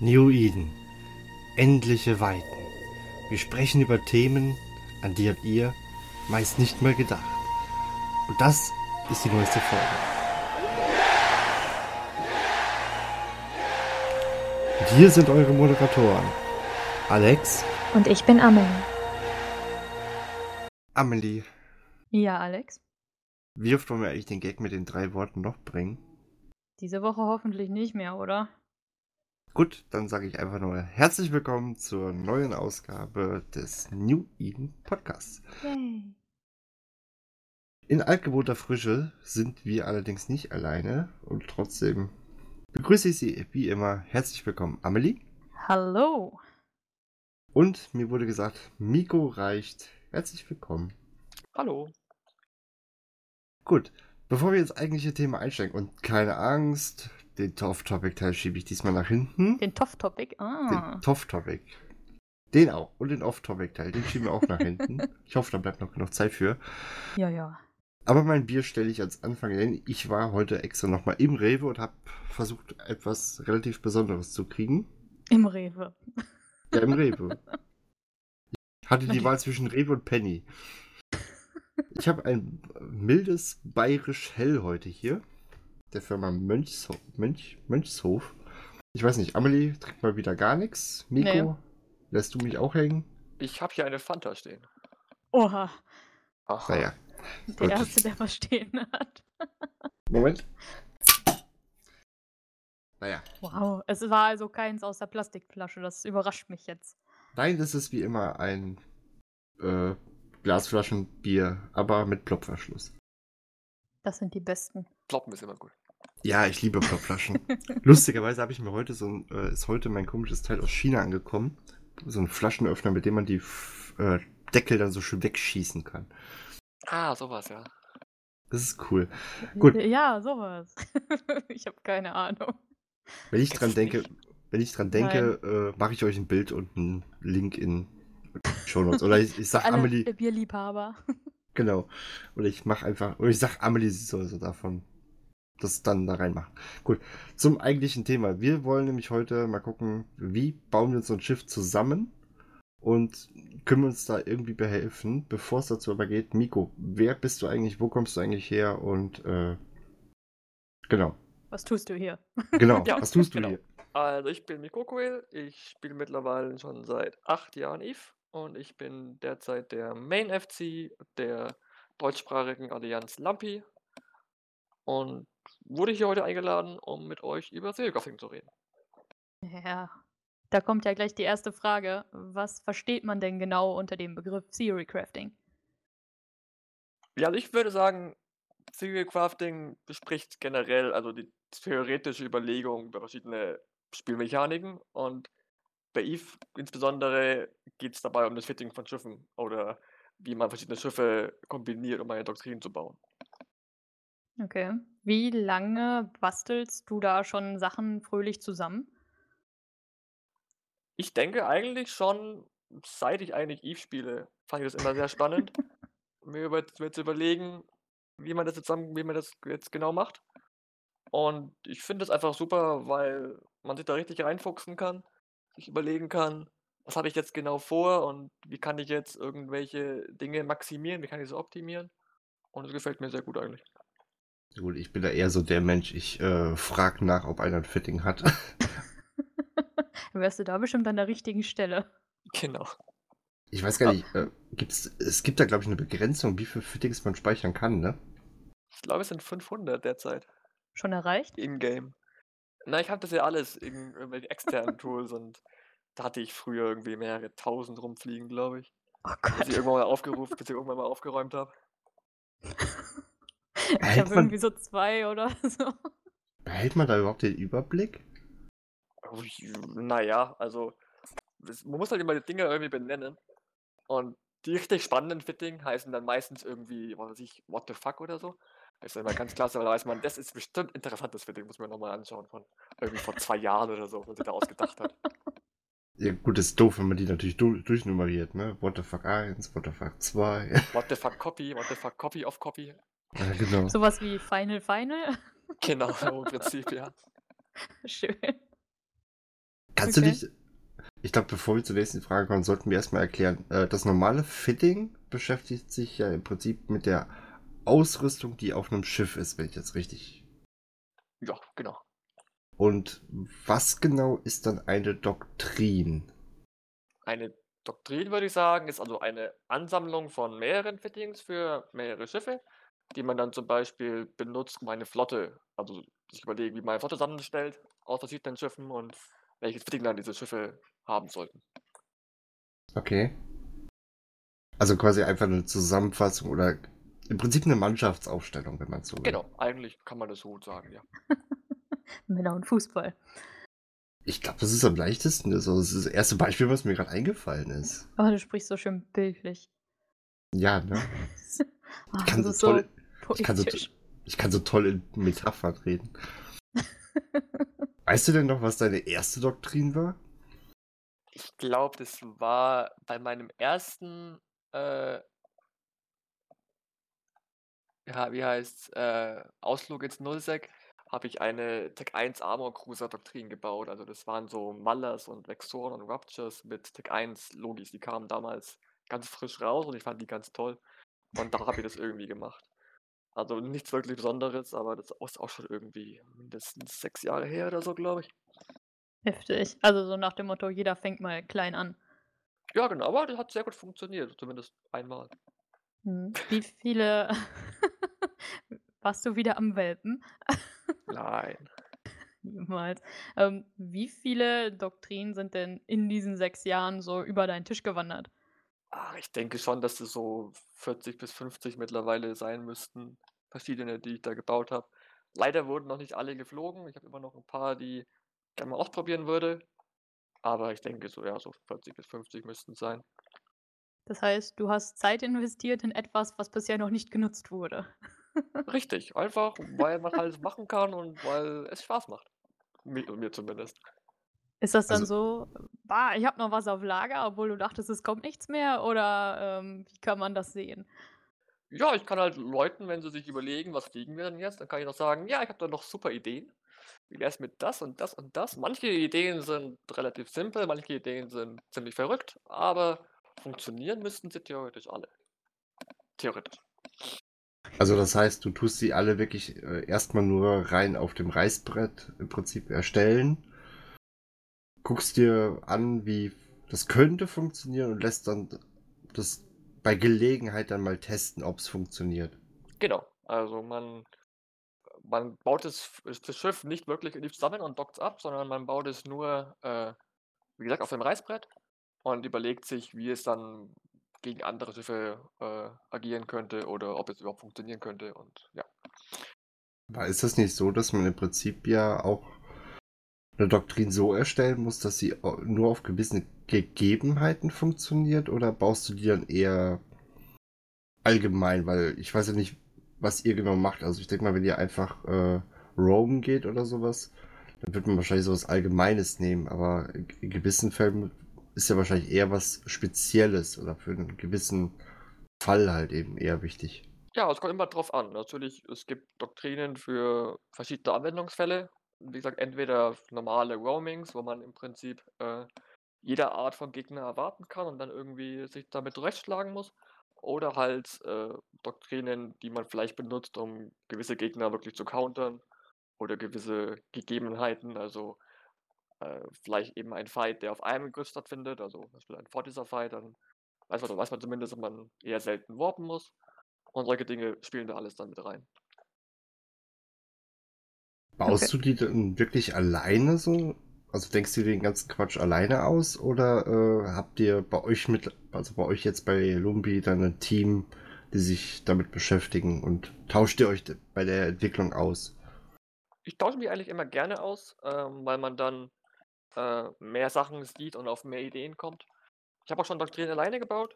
New Eden. Endliche Weiten. Wir sprechen über Themen, an die habt ihr meist nicht mal gedacht. Und das ist die neueste Folge. Und hier sind eure Moderatoren. Alex. Und ich bin Amelie. Amelie. Ja, Alex. Wie oft wollen wir eigentlich den Gag mit den drei Worten noch bringen? Diese Woche hoffentlich nicht mehr, oder? Gut, dann sage ich einfach nur herzlich willkommen zur neuen Ausgabe des New Eden Podcasts. Yay. In altgewohnter Frische sind wir allerdings nicht alleine und trotzdem begrüße ich Sie wie immer herzlich willkommen, Amelie. Hallo. Und mir wurde gesagt, Miko reicht. Herzlich willkommen. Hallo. Gut, bevor wir ins eigentliche Thema einsteigen und keine Angst, den Off-Topic-Teil schiebe ich diesmal nach hinten. Den Toff-Topic? Ah. Den Toff-Topic. Den auch. Und den Off-Topic-Teil, den schieben wir auch nach hinten. Ich hoffe, da bleibt noch genug Zeit für. Ja, ja. Aber mein Bier stelle ich als Anfang hin. Ich war heute extra nochmal im Rewe und habe versucht, etwas relativ Besonderes zu kriegen. Im Rewe. Ja, im Rewe. Ich hatte die Wahl zwischen Rewe und Penny. Ich habe ein mildes bayerisch Hell heute hier. Der Firma Mönchshof. Mönch, Mönchshof. Ich weiß nicht, Amelie trinkt mal wieder gar nichts. Miko, Nee. lässt du mich auch hängen? Ich habe hier eine Fanta stehen. Oha. Aha. Naja, Der Gut. Erste, der was stehen hat. Moment. Naja, Wow. Es war also keins aus der Plastikflasche. Das überrascht mich jetzt. nein, das ist wie immer ein äh, Glasflaschenbier, aber mit Plopverschluss. Das sind die besten. Ploppen ist immer gut. Ja, ich liebe Plopflaschen. Lustigerweise habe ich mir heute so ein, äh, ist heute mein komisches Teil aus China angekommen. So ein Flaschenöffner, mit dem man die äh, Deckel dann so schön wegschießen kann. Ah, sowas, ja. Das ist cool. Gut. Ja, sowas. ich habe keine Ahnung. Wenn ich dran denke, wenn ich dran denke, äh, mache ich euch ein Bild und einen Link in Show Notes. Oder ich, ich sag Alle Amelie, Bierliebhaber. genau. Oder ich mache einfach, oder ich sag Amelie, sie soll so davon das dann da reinmachen. Gut, zum eigentlichen Thema. Wir wollen nämlich heute mal gucken, wie bauen wir uns so ein Schiff zusammen und können wir uns da irgendwie behelfen, bevor es dazu aber geht. Miko, wer bist du eigentlich, wo kommst du eigentlich her und äh, genau, Was tust du hier? genau, Ja, was tust du genau. hier? Also ich bin Miko Coel, ich spiele mittlerweile schon seit acht Jahren Eve und ich bin derzeit der Main FC der deutschsprachigen Allianz Lampi und wurde hier heute eingeladen, um mit euch über Seriografing zu reden. Ja. Da kommt ja gleich die erste Frage. Was versteht man denn genau unter dem Begriff Theory Crafting? Ja, also ich würde sagen, Serial Crafting bespricht generell also die theoretische Überlegung über verschiedene Spielmechaniken und bei Eve insbesondere geht es dabei um das Fitting von Schiffen oder wie man verschiedene Schiffe kombiniert, um eine Doktrin zu bauen. Okay. Wie lange bastelst du da schon Sachen fröhlich zusammen? Ich denke eigentlich schon, seit ich eigentlich Eve spiele, fand ich das immer sehr spannend, mir, über, mir zu überlegen, wie man das jetzt, zusammen, wie man das jetzt genau macht. Und ich finde es einfach super, weil man sich da richtig reinfuchsen kann, sich überlegen kann, was habe ich jetzt genau vor und wie kann ich jetzt irgendwelche Dinge maximieren, wie kann ich sie optimieren. Und es gefällt mir sehr gut eigentlich. Gut, ich bin da eher so der Mensch, ich äh, frage nach, ob einer ein Fitting hat. Wärst du da bestimmt an der richtigen Stelle. Genau. Ich weiß gar nicht, äh, gibt's, es gibt da glaube ich eine Begrenzung, wie viele Fittings man speichern kann, ne? Ich glaube, es sind 500 derzeit. Schon erreicht? In-game. Na, ich habe das ja alles in irgendwelchen externen Tools und da hatte ich früher irgendwie mehrere tausend rumfliegen, glaube ich. Oh Bis ich Gott. irgendwann mal aufgerufen, bis ich irgendwann mal aufgeräumt habe. Ich habe man- irgendwie so zwei oder so. Behält man da überhaupt den Überblick? Naja, also man muss halt immer die Dinge irgendwie benennen. Und die richtig spannenden Fitting heißen dann meistens irgendwie, was weiß ich, what the fuck oder so. Das ist immer ganz klasse, weil da weiß man, das ist bestimmt interessantes Fitting, muss man nochmal anschauen von irgendwie vor zwei Jahren oder so, was sich da ausgedacht hat. Ja, gut, ist doof, wenn man die natürlich du durchnummeriert, ne? What the fuck 1, what the fuck 2. What the fuck Copy, what the fuck Copy of Copy. Ja, genau. Sowas wie Final Final. Genau, so im Prinzip, ja. Schön. Kannst Okay. du dich. Ich glaube, bevor wir zur nächsten Frage kommen, sollten wir erstmal erklären. Äh, das normale Fitting beschäftigt sich ja im Prinzip mit der Ausrüstung, die auf einem Schiff ist, wenn ich jetzt richtig. Ja, genau. Und was genau ist dann eine Doktrin? Eine Doktrin, würde ich sagen, ist also eine Ansammlung von mehreren Fittings für mehrere Schiffe, die man dann zum Beispiel benutzt, um eine Flotte, also sich überlegen, wie man eine Flotte zusammenstellt aus verschiedenen Schiffen und welches Fitting dann diese Schiffe haben sollten. Okay. Also quasi einfach eine Zusammenfassung oder im Prinzip eine Mannschaftsaufstellung, wenn man so will. Genau, eigentlich kann man das so gut sagen, ja. Männer und Fußball. Ich glaube, das ist am leichtesten. Das ist das erste Beispiel, was mir gerade eingefallen ist. Oh, du sprichst so schön bildlich. Ja, ne? Oh, kann das so ist toll- Ich kann so, poetisch. ich kann so toll in Metaphern reden. Weißt du denn noch, was deine erste Doktrin war? Ich glaube, das war bei meinem ersten, äh, ja, wie heißt äh, Ausflug ins Nullsec, habe ich eine Tech 1 Armor Cruiser Doktrin gebaut. Also das waren so Mallers und Vexoren und Ruptures mit Tech 1 Logis. Die kamen damals ganz frisch raus und ich fand die ganz toll. Und da habe ich das irgendwie gemacht. Also nichts wirklich Besonderes, aber das ist auch schon irgendwie mindestens sechs Jahre her oder so, glaube ich. Heftig. Also so nach dem Motto, jeder fängt mal klein an. Ja, genau, aber das hat sehr gut funktioniert, zumindest einmal. Hm. Wie viele warst du wieder am Welpen? Nein. Niemals. Ähm, wie viele Doktrinen sind denn in diesen sechs Jahren so über deinen Tisch gewandert? Ach, ich denke schon, dass es so 40 bis 50 mittlerweile sein müssten. Verschiedene, die ich da gebaut habe. Leider wurden noch nicht alle geflogen. Ich habe immer noch ein paar, die ich gerne mal ausprobieren würde. Aber ich denke so, ja, so 40 bis 50 müssten es sein. Das heißt, du hast Zeit investiert in etwas, was bisher noch nicht genutzt wurde. Richtig, einfach, weil man halt machen kann und weil es Spaß macht. Mir, mir zumindest. Ist das dann Also- so, bah, ich habe noch was auf Lager, obwohl du dachtest, es kommt nichts mehr? Oder ähm, wie kann man das sehen? Ja, ich kann halt Leuten, wenn sie sich überlegen, was fliegen wir denn jetzt, dann kann ich noch sagen, ja, ich habe da noch super Ideen. Wie wär's mit das und das und das? Manche Ideen sind relativ simpel, manche Ideen sind ziemlich verrückt, aber funktionieren müssten sie theoretisch alle. Theoretisch. Also das heißt, du tust sie alle wirklich äh, erstmal nur rein auf dem Reißbrett im Prinzip erstellen, guckst dir an, wie das könnte funktionieren und lässt dann das bei Gelegenheit dann mal testen, ob es funktioniert. Genau. Also man, man baut das, das Schiff nicht wirklich in die zusammen und dockt es ab, sondern man baut es nur, äh, wie gesagt, auf dem Reißbrett und überlegt sich, wie es dann gegen andere Schiffe äh, agieren könnte oder ob es überhaupt funktionieren könnte. Und ja. Aber ist das nicht so, dass man im Prinzip ja auch eine Doktrin so erstellen muss, dass sie nur auf gewisse Gegebenheiten funktioniert oder baust du die dann eher allgemein? Weil ich weiß ja nicht, was ihr genau macht. Also ich denke mal, wenn ihr einfach äh, roamen geht oder sowas, dann wird man wahrscheinlich sowas Allgemeines nehmen, aber in gewissen Fällen ist ja wahrscheinlich eher was Spezielles oder für einen gewissen Fall halt eben eher wichtig. Ja, es kommt immer drauf an. Natürlich, es gibt Doktrinen für verschiedene Anwendungsfälle. Wie gesagt, entweder normale Roamings, wo man im Prinzip äh, jede Art von Gegner erwarten kann und dann irgendwie sich damit zurechtschlagen muss. Oder halt äh, Doktrinen, die man vielleicht benutzt, um gewisse Gegner wirklich zu countern oder gewisse Gegebenheiten, also äh, vielleicht eben ein Fight, der auf einem Grid stattfindet, also zum Beispiel ein Fortiser-Fight, dann weiß man, weiß man zumindest, dass man eher selten warpen muss. Und solche Dinge spielen da alles dann mit rein. Baust du die dann wirklich alleine so? Also denkst du den ganzen Quatsch alleine aus oder äh, habt ihr bei euch mit, also bei euch jetzt bei Lumbi dann ein Team, die sich damit beschäftigen und tauscht ihr euch bei der Entwicklung aus? Ich tausche mich eigentlich immer gerne aus, ähm, weil man dann äh, mehr Sachen sieht und auf mehr Ideen kommt. Ich habe auch schon Doktrinen alleine gebaut.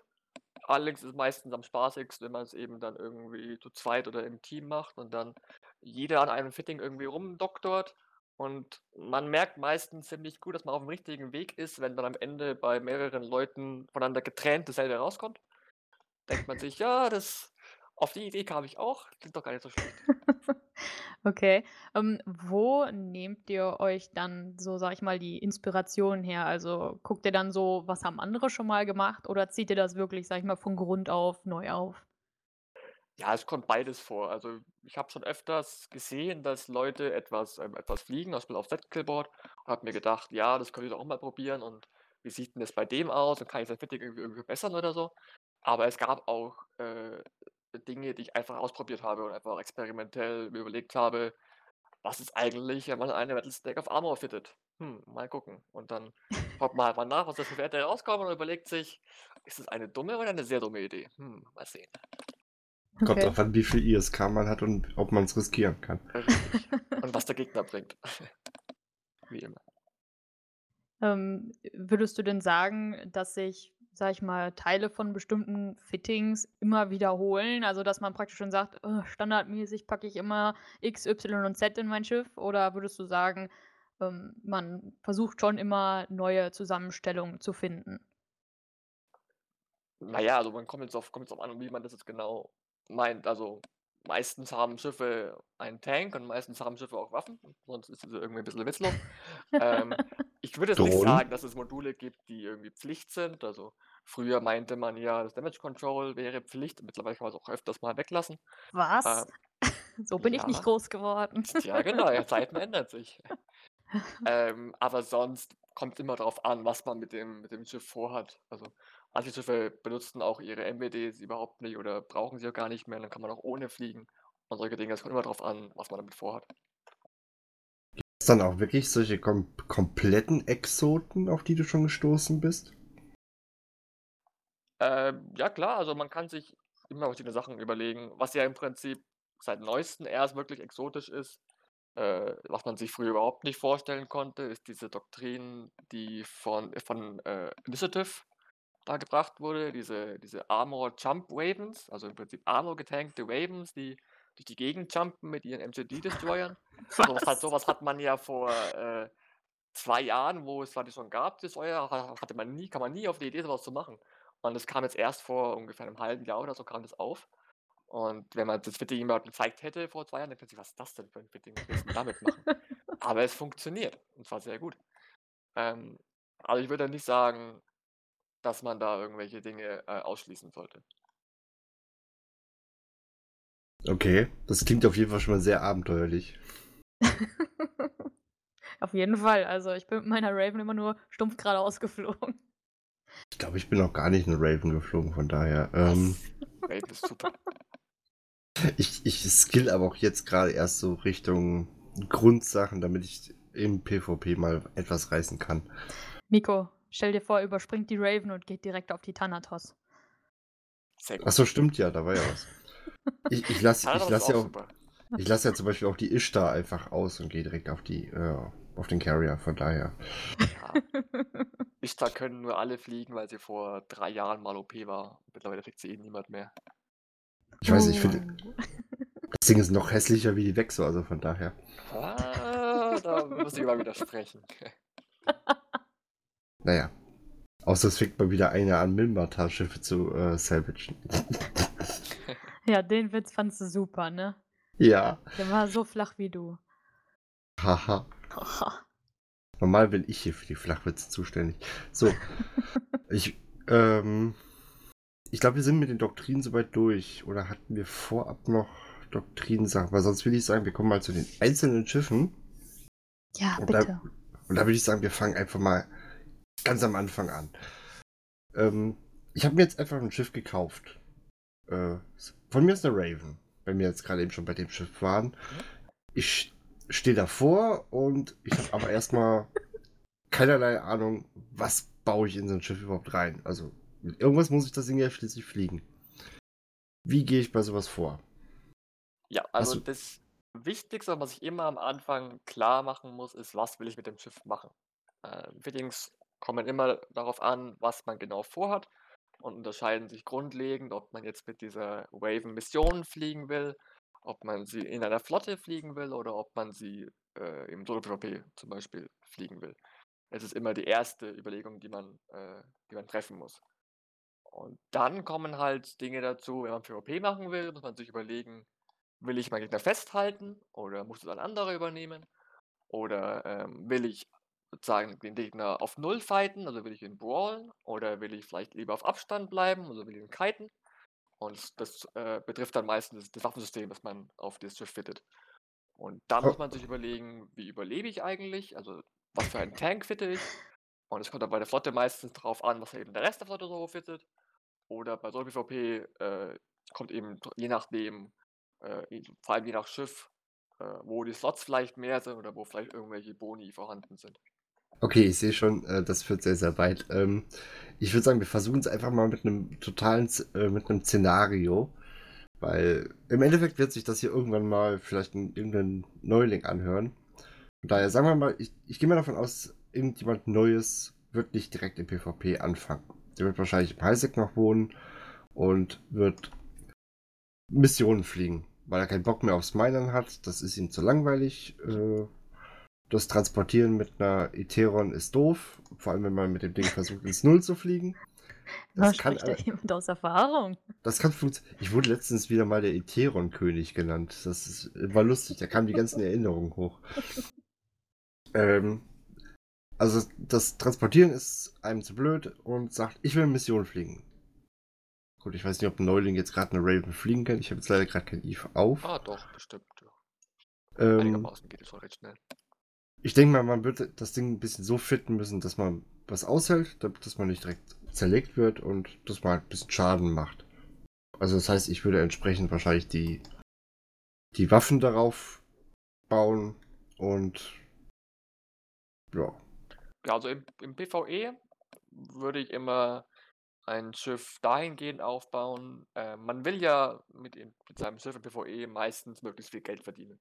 Allerdings ist es meistens am spaßigsten, wenn man es eben dann irgendwie zu zweit oder im Team macht und dann jeder an einem Fitting irgendwie rumdoktort. Und man merkt meistens ziemlich gut, dass man auf dem richtigen Weg ist, wenn dann am Ende bei mehreren Leuten voneinander getrennt dasselbe rauskommt. Denkt man sich, ja, das auf die Idee kam ich auch, klingt doch gar nicht so schlecht. Okay. Ähm, wo nehmt ihr euch dann so, sage ich mal, die Inspiration her? Also, guckt ihr dann so, was haben andere schon mal gemacht oder zieht ihr das wirklich, sage ich mal, von Grund auf neu auf? Ja, es kommt beides vor. Also, ich habe schon öfters gesehen, dass Leute etwas ähm, etwas fliegen, zum Beispiel auf Skillboard und habe mir gedacht: „Ja, das könnte ich doch auch mal probieren und wie sieht denn das bei dem aus und kann ich sein Fitting irgendwie irgendwie verbessern oder so?“ Aber es gab auch, äh, Dinge, die ich einfach ausprobiert habe und einfach experimentell mir überlegt habe: „Was ist eigentlich, wenn man eine Metal Stack of Armor fittet? Hm, mal gucken.“ Und dann schaut man halt mal nach, was da für Werte rauskommen und überlegt sich: „Ist es eine dumme oder eine sehr dumme Idee? Hm, mal sehen.“ Kommt Okay. drauf an, wie viel ISK man hat und ob man es riskieren kann. Richtig. Und was der Gegner bringt. Wie immer. Ähm, würdest du denn sagen, dass sich, sage ich mal, Teile von bestimmten Fittings immer wiederholen? Also, dass man praktisch schon sagt: „Äh, standardmäßig packe ich immer X, Y und Z in mein Schiff“, oder würdest du sagen, ähm, man versucht schon immer neue Zusammenstellungen zu finden? Na ja, also man kommt jetzt auf kommt jetzt drauf an, wie man das jetzt genau meint. Also, meistens haben Schiffe einen Tank und meistens haben Schiffe auch Waffen, sonst ist es irgendwie 'n bisschen witzlos. Ähm, ich würde jetzt nicht Drohnen? sagen, dass es Module gibt, die irgendwie Pflicht sind. Also, früher meinte man ja, das Damage Control wäre Pflicht. Mittlerweile kann man's auch öfters mal weglassen. Was? Ähm, So bin ich nicht ja. groß geworden. Ja, genau, ja, Zeiten ändern sich. Ähm, aber sonst kommt's immer drauf an, was man mit dem mit dem Schiff vorhat. Also, manche Schiffe benutzen auch ihre MWDs überhaupt nicht oder brauchen sie auch gar nicht mehr, dann kann man auch ohne fliegen und solche Dinge. Es kommt immer drauf an, was man damit vorhat. Gibt's dann auch wirklich solche kom kompletten Exoten, auf die du schon gestoßen bist? Ähm, ja klar, also man kann sich immer verschiedene Sachen überlegen, was ja im Prinzip seit Neuestem erst wirklich exotisch ist. Äh, was man sich früher überhaupt nicht vorstellen konnte, ist diese Doktrin, die von von, äh, Initiative da gebracht wurde, diese diese Armor Jump Ravens, also im Prinzip Armor getankte Ravens, die durch die Gegend jumpen mit ihren MGD-Destroyern. So was hat Was? so was hat man ja vor, äh, 2 Jahren, wo es zwar die schon gab, Destroyer, ha hatte man nie kam man nie auf die Idee, so was zu machen. Und das kam jetzt erst vor ungefähr 'nem halben Jahr oder so kam das auf. Und wenn man das Fitting jemandem gezeigt hätte vor 2 Jahren, denkt man sich: „Was ist das denn für 'n Fitting? Was willst 'n damit machen?“ Aber es funktioniert und zwar sehr gut. Ähm, also ich würde nicht sagen, dass man da irgendwelche Dinge, äh, ausschließen sollte. Okay, das klingt auf jeden Fall schon mal sehr abenteuerlich. Auf jeden Fall. Also, ich bin mit meiner Raven immer nur stumpf geradeaus geflogen. Ich glaube, ich bin noch gar nicht 'ne Raven geflogen, von daher, ähm? Raven ist super. Ich ich skill aber auch jetzt grade erst so Richtung Grundsachen, damit ich im PvP mal etwas reißen kann. Miko, stell dir vor, er überspringt die Raven und geht direkt auf die Thanatos. Sehr Ach gut. so, stimmt ja, da war ja was. Ich ich lasse ich lasse ja auch ich lasse ja zum Beispiel auch die Ishtar einfach aus und gehe direkt auf die äh, auf den Carrier, von daher. Ja. Ishtar können nur alle fliegen, weil sie vor 3 Jahren mal OP war. Mittlerweile fliegt sie eh niemand mehr. Ich weiß nicht, ich finde Oh. das Ding ist noch hässlicher wie die Vexor, also von daher. Ah, da muss ich mal widersprechen. Na ja. Außer es fängt mal wieder einer an, Minmatar-Schiffe zu, äh, salvagen. Ja, den Witz fandst du super, ne? Ja. Der war so flach wie du. Haha. Normal bin ich hier für die Flachwitze zuständig. So. ich, ähm, ich glaube, wir sind mit den Doktrinen soweit durch. Oder hatten wir vorab noch Doktrinensachen? Weil sonst will ich sagen, wir kommen mal zu den einzelnen Schiffen. Ja, Und bitte. da, und da würde ich sagen, wir fangen einfach mal ganz am Anfang an. Ähm, ich habe mir jetzt einfach ein Schiff gekauft. Äh, von mir ist eine Raven. Wenn wir jetzt gerade eben schon bei dem Schiff waren. Ich stehe davor und ich habe aber erstmal keinerlei Ahnung, was baue ich in so ein Schiff überhaupt rein. Also mit irgendwas muss ich das Ding ja schließlich fliegen. Wie gehe ich bei sowas vor? Ja, also du- das Wichtigste, was ich immer am Anfang klar machen muss, ist, was will ich mit dem Schiff machen? Äh, Fittings kommen immer darauf an, was man genau vorhat und unterscheiden sich grundlegend, ob man jetzt mit dieser Raven Missionen fliegen will, ob man sie in einer Flotte fliegen will oder ob man sie äh, im Solo-PvP zum Beispiel fliegen will. Es ist immer die erste Überlegung, die man, äh, die man treffen muss. Und dann kommen halt Dinge dazu, wenn man PvP machen will, muss man sich überlegen, will ich meinen Gegner festhalten oder muss es ein anderer übernehmen? Oder ähm, will ich sozusagen den Gegner auf Null fighten, also will ich ihn brawlen? Oder will ich vielleicht lieber auf Abstand bleiben, also will ich ihn kiten? Und das, das äh, betrifft dann meistens das Waffensystem, das man auf das Schiff fittet. Und da muss Oh. man sich überlegen, wie überlebe ich eigentlich? Also was für einen Tank fitte ich? Und es kommt dann bei der Flotte meistens darauf an, was eben der Rest der Flotte so fittet. Oder bei Solo PvP äh, kommt eben je nachdem, äh, vor allem je nach Schiff, äh, wo die Slots vielleicht mehr sind oder wo vielleicht irgendwelche Boni vorhanden sind. Okay, ich sehe schon, äh, das führt sehr, sehr weit. Ähm, ich würde sagen, wir versuchen es einfach mal mit einem totalen, äh, mit einem Szenario. Weil im Endeffekt wird sich das hier irgendwann mal vielleicht ein, irgendein Neuling anhören. Von daher sagen wir mal, ich, ich gehe mal davon aus, irgendjemand Neues wird nicht direkt im PvP anfangen. Der wird wahrscheinlich im Highsec noch wohnen und wird Missionen fliegen, weil er keinen Bock mehr aufs Minern hat. Das ist ihm zu langweilig. Äh, das Transportieren mit einer Etheron ist doof, vor allem wenn man mit dem Ding versucht, ins Null zu fliegen. Da Das kann, äh, jemand aus Erfahrung. das kann funktionieren. Ich wurde letztens wieder mal der Etheron-König genannt. Das ist, war lustig, da kamen die ganzen Erinnerungen hoch. Ähm, also das Transportieren ist einem zu blöd und sagt, ich will eine Mission fliegen. Gut, ich weiß nicht, ob ein Neuling jetzt gerade eine Raven fliegen kann. Ich habe jetzt leider gerade kein Eve auf. Ah, doch, bestimmt. Ja. Ähm, Einigermaßen geht es schon recht schnell. Ich denke mal, man wird das Ding ein bisschen so fitten müssen, dass man was aushält, dass man nicht direkt zerlegt wird und dass man halt ein bisschen Schaden macht. Also das heißt, ich würde entsprechend wahrscheinlich die, die Waffen darauf bauen und ja. Ja, also im, im PvE würde ich immer ein Schiff dahingehend aufbauen. Äh, man will ja mit, mit seinem Schiff im PvE meistens möglichst viel Geld verdienen.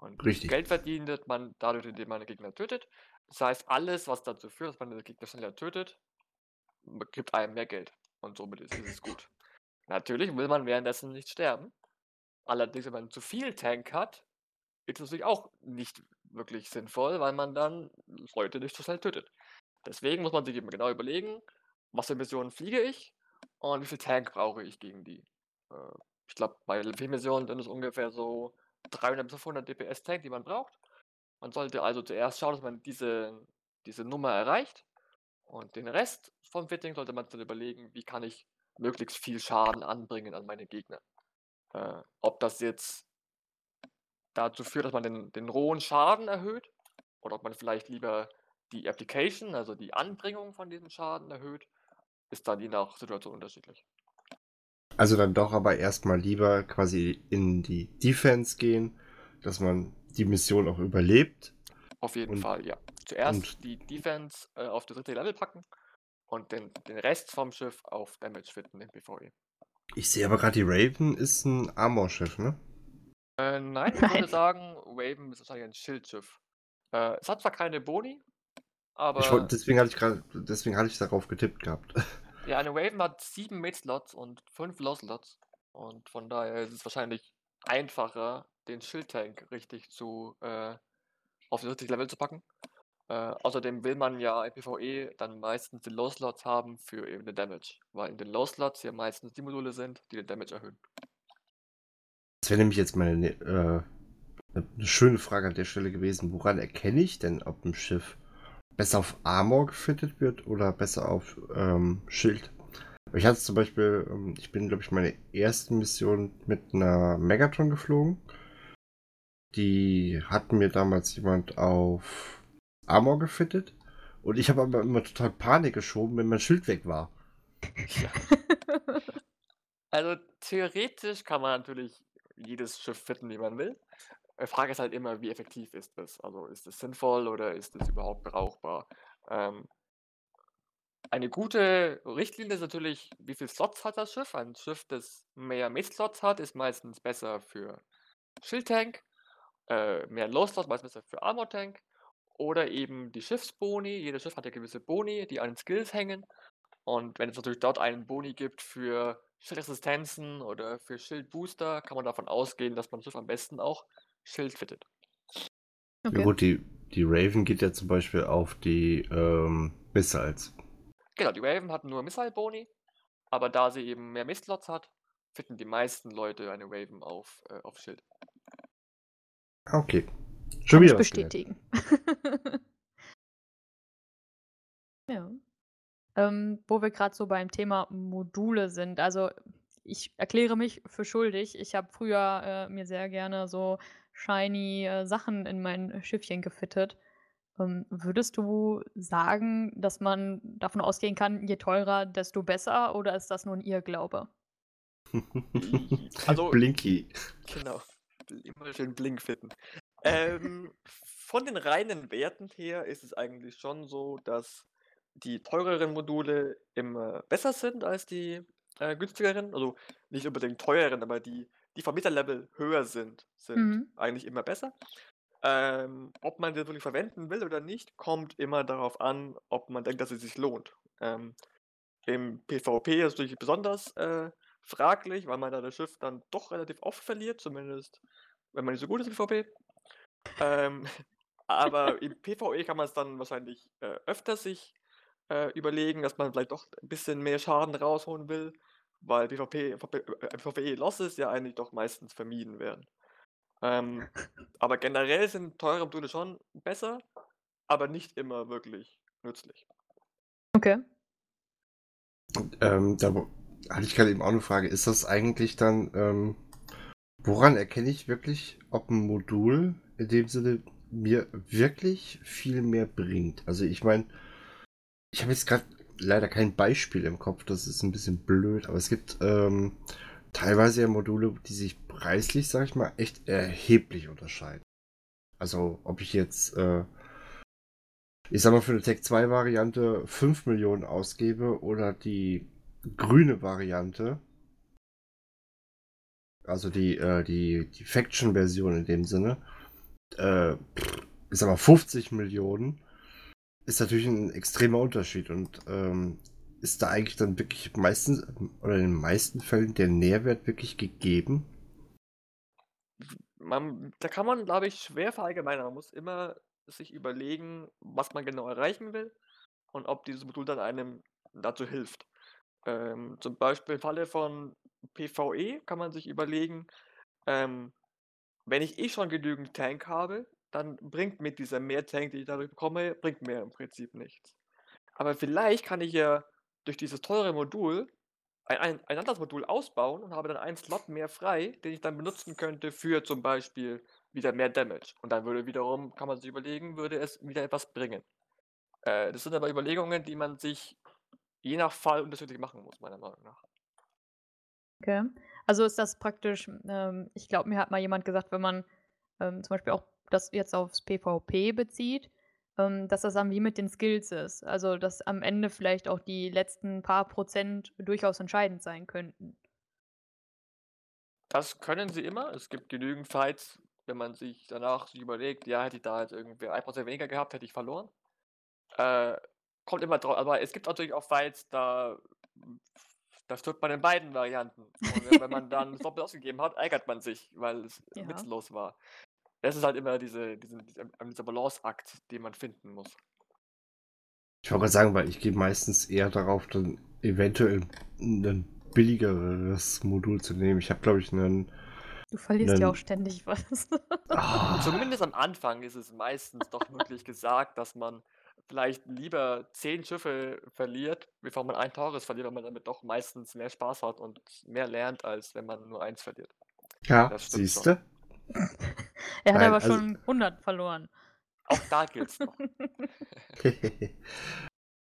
Und Richtig. Geld verdient man dadurch, indem man den Gegner tötet. Das heißt, alles, was dazu führt, dass man den Gegner schneller tötet, gibt einem mehr Geld. Und somit ist, es gut. Natürlich will man währenddessen nicht sterben. Allerdings, wenn man zu viel Tank hat, ist es natürlich auch nicht wirklich sinnvoll, weil man dann Leute nicht so schnell tötet. Deswegen muss man sich eben genau überlegen, was für Missionen fliege ich und wie viel Tank brauche ich gegen die. Äh, ich glaube, bei LP-Missionen sind es ungefähr so 300 bis 500 DPS Tank, die man braucht. Man sollte also zuerst schauen, dass man diese, diese Nummer erreicht und den Rest vom Fitting sollte man dann überlegen, wie kann ich möglichst viel Schaden anbringen an meine Gegner. Äh, ob das jetzt dazu führt, dass man den, den rohen Schaden erhöht oder ob man vielleicht lieber die Application, also die Anbringung von diesem Schaden erhöht, ist dann je nach Situation unterschiedlich. Also dann doch aber erstmal lieber quasi in die Defense gehen, dass man die Mission auch überlebt. Auf jeden Und- Fall, ja. Zuerst die Defense äh, auf das dritte Level packen und den, den Rest vom Schiff auf Damage fitten im PvE. Ich sehe aber gerade, die Raven ist ein Armor-Schiff, ne? Äh, nein, ich Nein. würde sagen, Raven ist wahrscheinlich ein Schildschiff. Äh, es hat zwar keine Boni, aber Ich deswegen hatte ich gerade, deswegen hatte ich darauf getippt gehabt. ja, eine Raven hat sieben Mid-Slots und fünf Low-Slots. Und von daher ist es wahrscheinlich einfacher, den Schildtank richtig zu äh, auf das richtige Level zu packen. Äh, außerdem will man ja im PvE dann meistens die Low-Slots haben für eben den Damage, weil in den Low-Slots ja meistens die Module sind, die den Damage erhöhen. Das wäre nämlich jetzt meine ne- äh, eine schöne Frage an der Stelle gewesen. Woran erkenne ich denn, ob ein Schiff besser auf Armor gefittet wird oder besser auf ähm, Schild? Ich hatte zum Beispiel, ähm, ich bin, glaube ich, meine erste Mission mit einer Megatron geflogen. Die hat mir damals jemand auf Armor gefittet. Und ich habe aber immer total Panik geschoben, wenn mein Schild weg war. Ja. Also theoretisch kann man natürlich jedes Schiff fitten, wie man will. Die Frage ist halt immer, wie effektiv ist das? Also ist es sinnvoll oder ist es überhaupt brauchbar? Ähm, eine gute Richtlinie ist natürlich, wie viele Slots hat das Schiff? Ein Schiff, das mehr Mid-Slots hat, ist meistens besser für Schildtank, äh, mehr Low-Slots meistens besser für Armor-Tank oder eben die Schiffsboni. Jedes Schiff hat ja gewisse Boni, die an den Skills hängen. Und wenn es natürlich dort einen Boni gibt für Schildresistenzen oder für Schildbooster, kann man davon ausgehen, dass man das Schiff am besten auch Schild fittet. Ja Okay. gut, die, die Raven geht ja zum Beispiel auf die ähm, Missiles. Genau, die Raven hat nur Missile-Boni, aber da sie eben mehr Mistlots hat, fitten die meisten Leute eine Raven auf, äh, auf Schild. Okay. Schon Kann ich wieder was gelernt. bestätigen. Ja. Ähm, wo wir gerade so beim Thema Module sind. Also ich erkläre mich für schuldig. Ich habe früher äh, mir sehr gerne so shiny äh, Sachen in mein Schiffchen gefittet. Ähm, würdest du sagen, dass man davon ausgehen kann, je teurer, desto besser? Oder ist das nur ein Irrglaube? Also, Blinky. genau. Immer schön blink fitten. Ähm, von den reinen Werten her ist es eigentlich schon so, dass die teureren Module immer besser sind als die äh, günstigeren. Also nicht unbedingt teureren, aber die, die vom Meta-Level höher sind, sind Mhm. eigentlich immer besser. Ähm, ob man das wirklich verwenden will oder nicht, kommt immer darauf an, ob man denkt, dass es sich lohnt. Ähm, Im PvP ist es natürlich besonders äh, fraglich, weil man da das Schiff dann doch relativ oft verliert, zumindest wenn man nicht so gut ist im PvP. Ähm, aber im PvE kann man es dann wahrscheinlich äh, öfter sich äh, überlegen, dass man vielleicht doch ein bisschen mehr Schaden rausholen will, weil PvP, äh, PvE-Losses ja eigentlich doch meistens vermieden werden. Ähm, aber generell sind teure Module schon besser, aber nicht immer wirklich nützlich. Okay. Ähm, da hatte ich gerade eben auch eine Frage. Ist das eigentlich dann, ähm, woran erkenne ich wirklich, ob ein Modul in dem Sinne mir wirklich viel mehr bringt? Also ich meine, ich habe jetzt gerade leider kein Beispiel im Kopf, das ist ein bisschen blöd, aber es gibt ähm, teilweise ja Module, die sich preislich, sag ich mal, echt erheblich unterscheiden. Also ob ich jetzt, äh, ich sag mal, für eine Tech 2 Variante 5 Millionen ausgebe oder die grüne Variante, also die, äh, die, die Faction-Version in dem Sinne, äh, ich sag mal 50 Millionen, ist natürlich ein extremer Unterschied und ähm, ist da eigentlich dann wirklich meistens oder in den meisten Fällen der Nährwert wirklich gegeben? Man, da kann man, glaube ich, schwer verallgemeinern. Man muss immer sich überlegen, was man genau erreichen will und ob dieses Modul dann einem dazu hilft. Ähm, zum Beispiel im Falle von PvE kann man sich überlegen, ähm, wenn ich eh schon genügend Tank habe, dann bringt mir dieser mehr Tank, den ich dadurch bekomme, bringt mir im Prinzip nichts. Aber vielleicht kann ich ja durch dieses teure Modul ein, ein, ein anderes Modul ausbauen und habe dann einen Slot mehr frei, den ich dann benutzen könnte für zum Beispiel wieder mehr Damage. Und dann würde wiederum, kann man sich überlegen, würde es wieder etwas bringen. Äh, das sind aber Überlegungen, die man sich je nach Fall unterschiedlich machen muss, meiner Meinung nach. Okay. Also ist das praktisch, ähm, ich glaube, mir hat mal jemand gesagt, wenn man ähm, zum Beispiel auch das jetzt aufs PvP bezieht, ähm, dass das dann wie mit den Skills ist. Also dass am Ende vielleicht auch die letzten paar Prozent durchaus entscheidend sein könnten. Das können sie immer. Es gibt genügend Fights, wenn man sich danach sich überlegt, ja, hätte ich da jetzt irgendwie 1% weniger gehabt, hätte ich verloren. Äh, kommt immer drauf, aber es gibt natürlich auch Fights, da, da stirbt man in beiden Varianten. Und wenn, man dann das doppelt ausgegeben hat, ärgert man sich, weil es Ja. witzlos war. Das ist halt immer diese, diese, dieser, dieser Balanceakt, den man finden muss. Ich wollte gerade sagen, weil ich gehe meistens eher darauf, dann eventuell ein billigeres Modul zu nehmen. Ich habe, glaube ich, einen. Du verlierst ja Dann- auch ständig was. Ah, Zumindest am Anfang ist es meistens doch wirklich gesagt, dass man vielleicht lieber zehn Schiffe verliert, bevor man ein teures verliert, weil man damit doch meistens mehr Spaß hat und mehr lernt, als wenn man nur eins verliert. ja, siehst du? er hat Nein, aber also- schon 100 verloren. Auch da gilt's noch.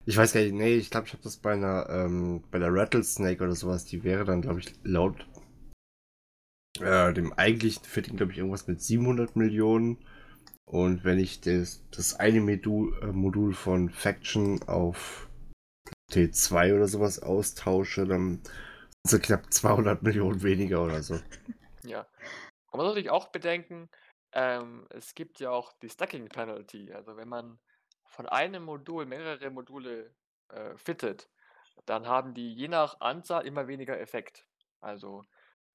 ich weiß gar nicht, nee, ich glaube, ich habe das bei einer, ähm, bei der Rattlesnake oder sowas, die wäre dann, glaube ich, laut äh, dem eigentlichen Fitting, glaube ich, irgendwas mit 700 Millionen. Und wenn ich das, das eine Modul, äh, Modul von Faction auf T2 oder sowas austausche, dann sind es knapp 200 Millionen weniger oder so. Ja. Man muss natürlich auch bedenken, ähm, es gibt ja auch die Stacking Penalty. Also wenn man von einem Modul mehrere Module äh, fittet, dann haben die je nach Anzahl immer weniger Effekt. Also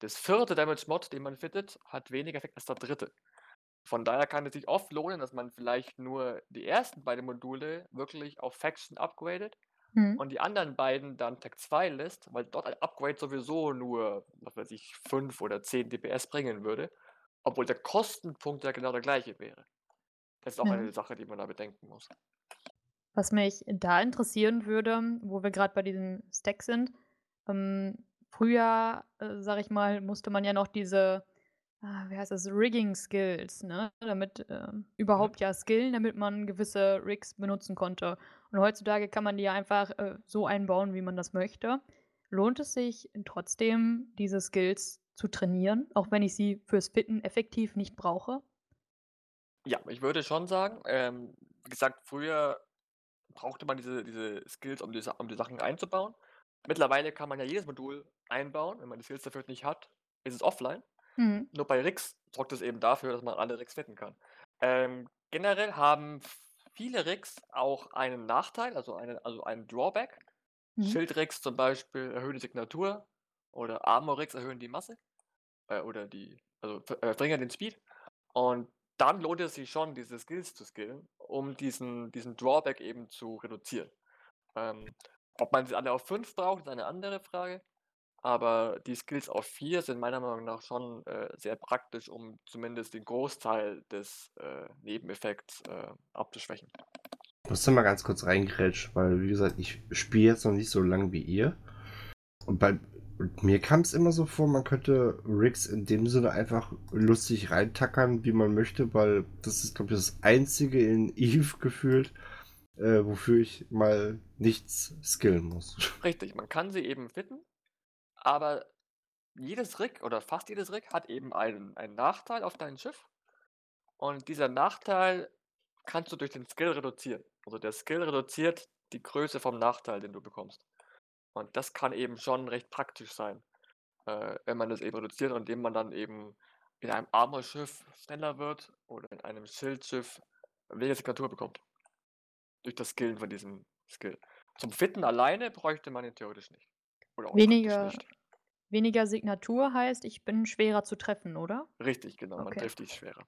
das vierte Damage Mod, den man fittet, hat weniger Effekt als der dritte. Von daher kann es sich oft lohnen, dass man vielleicht nur die ersten beiden Module wirklich auf Faction upgradet Mhm. und die anderen beiden dann Tag 2 lässt, weil dort ein Upgrade sowieso nur, was weiß ich, 5 oder 10 DPS bringen würde, obwohl der Kostenpunkt ja genau der gleiche wäre. Das ist auch eine Mhm. Sache, die man da bedenken muss. Was mich da interessieren würde, wo wir gerade bei diesem Stack sind, ähm, früher, äh, sage ich mal, musste man ja noch diese, ah, wie heißt das, Rigging-Skills, ne? Damit ähm, überhaupt ja skillen, damit man gewisse Rigs benutzen konnte. Und heutzutage kann man die ja einfach äh, so einbauen, wie man das möchte. Lohnt es sich trotzdem, diese Skills zu trainieren, auch wenn ich sie fürs Fitten effektiv nicht brauche? Ja, ich würde schon sagen, ähm, wie gesagt, früher brauchte man diese, diese Skills, um die, um die Sachen einzubauen. Mittlerweile kann man ja jedes Modul einbauen. Wenn man die Skills dafür nicht hat, ist es offline. Mhm. Nur bei Rigs sorgt es eben dafür, dass man alle Rigs fitten kann. Ähm, generell haben viele Rigs auch einen Nachteil, also einen, also einen Drawback. Mhm. Schildrigs zum Beispiel erhöhen die Signatur oder Armor-Rigs erhöhen die Masse äh, oder die, also äh, verringern den Speed. Und dann lohnt es sich schon, diese Skills zu skillen, um diesen, diesen Drawback eben zu reduzieren. Ähm, ob man sie alle auf 5 braucht, ist eine andere Frage. Aber die Skills auf 4 sind meiner Meinung nach schon äh, sehr praktisch, um zumindest den Großteil des äh, Nebeneffekts äh, abzuschwächen. Ich muss da mal ganz kurz reingrätschen, weil, wie gesagt, ich spiele jetzt noch nicht so lange wie ihr. Und bei und mir kam es immer so vor, man könnte Rigs in dem Sinne einfach lustig reintackern, wie man möchte, weil das ist, glaube ich, das einzige in Eve gefühlt, äh, wofür ich mal nichts skillen muss. Richtig, man kann sie eben fitten, aber jedes Rig oder fast jedes Rig hat eben einen, einen Nachteil auf dein Schiff. Und dieser Nachteil kannst du durch den Skill reduzieren. Also der Skill reduziert die Größe vom Nachteil, den du bekommst. Und das kann eben schon recht praktisch sein, äh, wenn man das eben reduziert, indem man dann eben in einem Armorschiff schneller wird oder in einem Schildschiff weniger Signatur bekommt. Durch das Skillen von diesem Skill. Zum Fitten alleine bräuchte man ihn theoretisch nicht. Oder Weniger, weniger Signatur heißt, ich bin schwerer zu treffen, oder? Richtig, genau. Man Okay. trifft dich schwerer.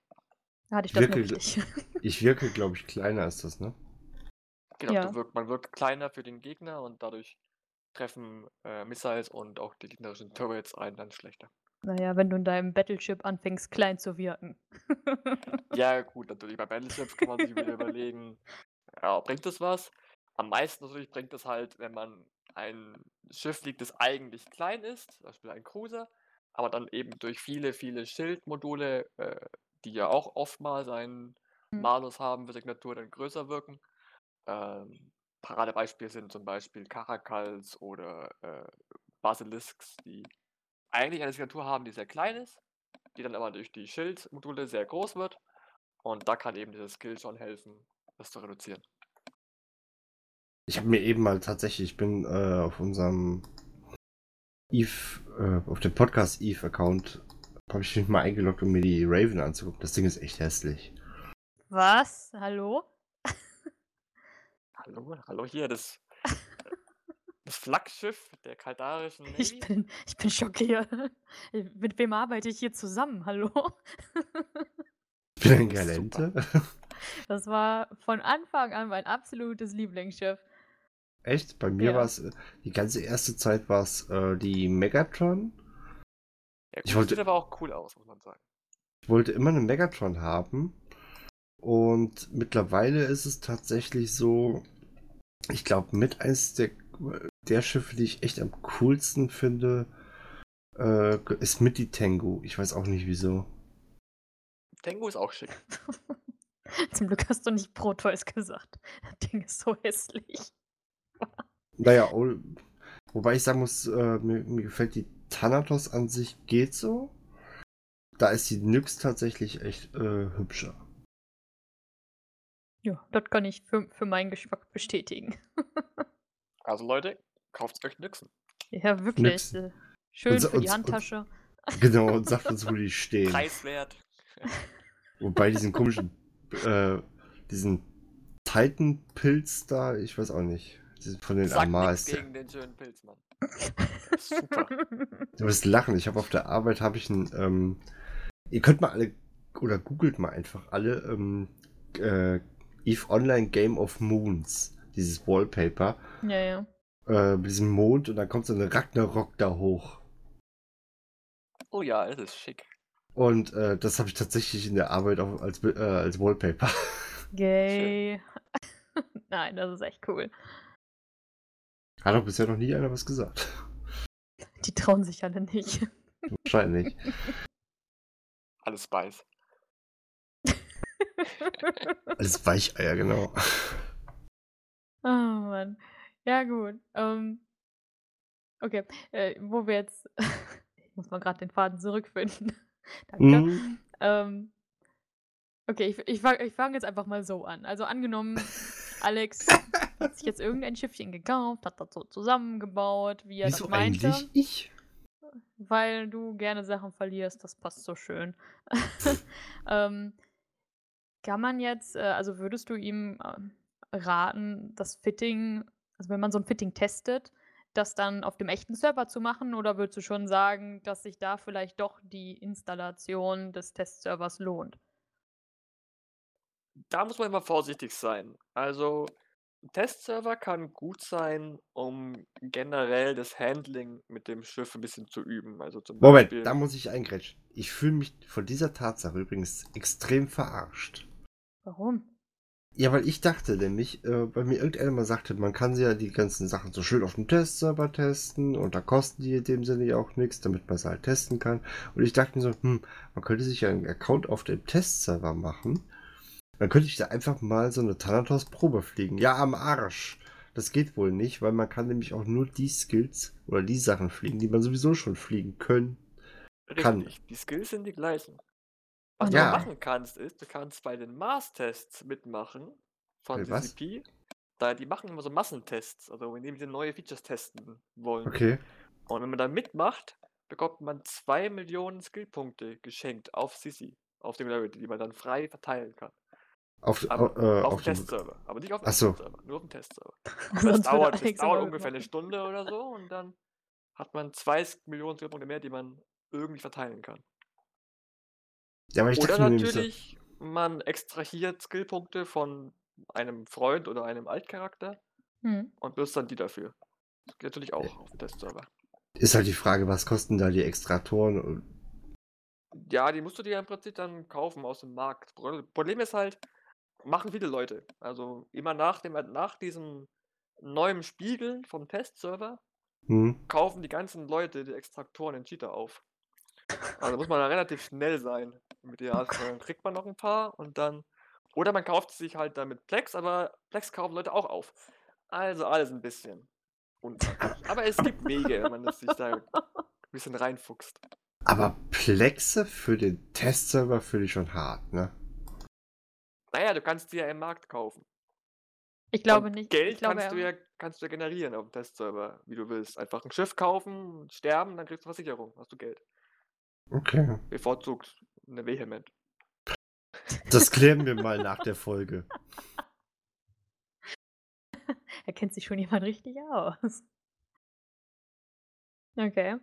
Hatte ich das Wirklich? richtig. Ich wirke, glaube ich, kleiner ist das, ne? Genau, Ja. du wirkt, man wirkt kleiner für den Gegner und dadurch treffen äh, Missiles und auch die gegnerischen Turrets einen dann schlechter. Naja, wenn du in deinem Battleship anfängst, klein zu wirken. Ja, gut, natürlich bei Battleships kann man sich wieder überlegen, ja, bringt das was? Am meisten natürlich bringt es halt, wenn man ein Schiff fliegt, das eigentlich klein ist, zum Beispiel ein Cruiser, aber dann eben durch viele, viele Schildmodule, äh, die ja auch oftmals einen Hm. Malus haben für Signatur, dann größer wirken. Ähm, Paradebeispiele sind zum Beispiel Caracals oder äh, Basilisks, die eigentlich eine Signatur haben, die sehr klein ist, die dann aber durch die Schildmodule sehr groß wird. Und da kann eben dieses Skill schon helfen, das zu reduzieren. Ich habe mir eben mal tatsächlich, ich bin äh, auf unserem Eve, äh, auf dem Podcast Eve-Account, habe ich mich mal eingeloggt, um mir die Raven anzugucken. Das Ding ist echt hässlich. Was? Hallo? Hallo, hallo hier, das, das Flaggschiff der kaldarischen Ich Navy. bin, ich bin schockiert. Mit wem arbeite ich hier zusammen? Hallo? Ich bin ein Galente. Das war von Anfang an mein absolutes Lieblingsschiff. Echt? Bei mir Ja. war es, äh, die ganze erste Zeit war es äh, die Megatron. Ja, Ich gut, wollte- sieht aber auch cool aus, muss man sagen. Ich wollte immer eine Megatron haben. Und mittlerweile ist es tatsächlich so, ich glaube, mit eins der, der Schiffe, die ich echt am coolsten finde, äh, ist mit die Tengu. Ich weiß auch nicht wieso. Tengu ist auch schick. Zum Glück hast du nicht Proteus gesagt. Das Ding ist so hässlich. Naja, oh, wobei ich sagen muss, äh, mir, mir gefällt die Thanatos an sich geht so. Da ist die Nyx tatsächlich echt äh, hübscher. Ja, das kann ich für, für meinen Geschmack bestätigen. Also Leute, kauft euch Nixen. Ja, wirklich. Nix. äh, Schön Unser- für die Handtasche. Genau, und sagt uns, wo die stehen. Preiswert. Wobei diesen komischen, äh, diesen Titan-Pilz da, ich weiß auch nicht. Von den Amals. nichts gegen den schönen Pilz, Mann. Der ist super. Du wirst lachen. Ich habe auf der Arbeit habe ich einen. Ähm, ihr könnt mal alle oder googelt mal einfach alle ähm, äh, Eve Online Game of Moons. dieses Wallpaper. Ja, ja. Äh, mit diesem Mond und dann kommt so eine Ragnarok da hoch. Oh ja, das ist schick. Und äh, das habe ich tatsächlich in der Arbeit auch als, äh, als Wallpaper. Gay. Nein, das ist echt cool. Hat doch bisher noch nie einer was gesagt. Die trauen sich alle nicht. Wahrscheinlich. Alles Spice. Als Weicheier, genau. Oh Mann. Ja, gut. Ähm, okay, äh, wo wir jetzt. ich muss mal gerade den Faden zurückfinden. Danke. Mhm. Ähm, okay, ich, ich fange ich fang jetzt einfach mal so an. Also angenommen, Alex hat sich jetzt irgendein Schiffchen gekauft, hat das so zusammengebaut, wie er Wieso das meinte. eigentlich ich? Weil du gerne Sachen verlierst, das passt so schön. ähm, kann man jetzt, äh, also würdest du ihm ähm, raten, das Fitting, also wenn man so ein Fitting testet, das dann auf dem echten Server zu machen oder würdest du schon sagen, dass sich da vielleicht doch die Installation des Testservers lohnt? Da muss man immer vorsichtig sein. Also, Testserver kann gut sein, um generell das Handling mit dem Schiff ein bisschen zu üben. Also zum Moment, Beispiel. da muss ich eingrätschen. Ich fühle mich von dieser Tatsache übrigens extrem verarscht. Warum? Ja, weil ich dachte nämlich, äh, weil mir irgendeiner mal sagte, man kann sie ja die ganzen Sachen so schön auf dem Testserver testen und da kosten die in dem Sinne ja auch nichts, damit man sie halt testen kann. Und ich dachte mir so, hm, man könnte sich ja einen Account auf dem Testserver machen. Dann könnte ich da einfach mal so eine Thanatos-Probe fliegen. Ja, am Arsch. Das geht wohl nicht, weil man kann nämlich auch nur die Skills oder die Sachen fliegen, die man sowieso schon fliegen können. kann. Richtig, die Skills sind die gleichen. Was Und du Ja. machen kannst, ist, du kannst bei den Mars-Tests mitmachen von was? CCP. Da, die machen immer so Massentests, also indem sie neue Features testen wollen. Okay. Und wenn man da mitmacht, bekommt man 2 Millionen Skillpunkte geschenkt auf CC, auf dem Level, die man dann frei verteilen kann. Auf, Aber äh, auf, auf dem Testserver. Aber nicht auf dem Ach so. Server, nur auf dem Testserver. Das dauert, das dauert ungefähr eine. Stunde oder so und dann hat man 2 Millionen Skillpunkte mehr, die man irgendwie verteilen kann. ja, aber ich Oder natürlich, man extrahiert Skillpunkte von einem Freund oder einem Altcharakter Hm. und benutzt dann die dafür. Das geht natürlich auch auf dem Testserver. ist halt die Frage, was kosten da die Extraktoren? Ja, die musst du dir im Prinzip dann kaufen aus dem Markt. Pro- Problem ist halt, machen viele Leute. Also immer nach, dem, nach diesem neuen Spiegel vom Testserver Hm? kaufen die ganzen Leute die Extraktoren in Cheater auf. Also muss man da relativ schnell sein mit der Auswahl. Dann kriegt man noch ein paar und dann. Oder man kauft sich halt damit Plex, aber Plex kaufen Leute auch auf. Also alles ein bisschen. Aber es gibt Wege, wenn man das sich da ein bisschen reinfuchst. Aber Plexe für den Testserver finde ich schon hart, ne? Naja, du kannst sie ja im Markt kaufen. Ich glaube Und nicht. Geld glaube, kannst, du ja, kannst du ja generieren auf dem Testserver, wie du willst. Einfach ein Schiff kaufen, sterben, dann kriegst du Versicherung, hast du Geld. Okay. Bevorzugt eine Vehement. Das klären wir mal nach der Folge. Er kennt sich schon jemand richtig aus. Okay.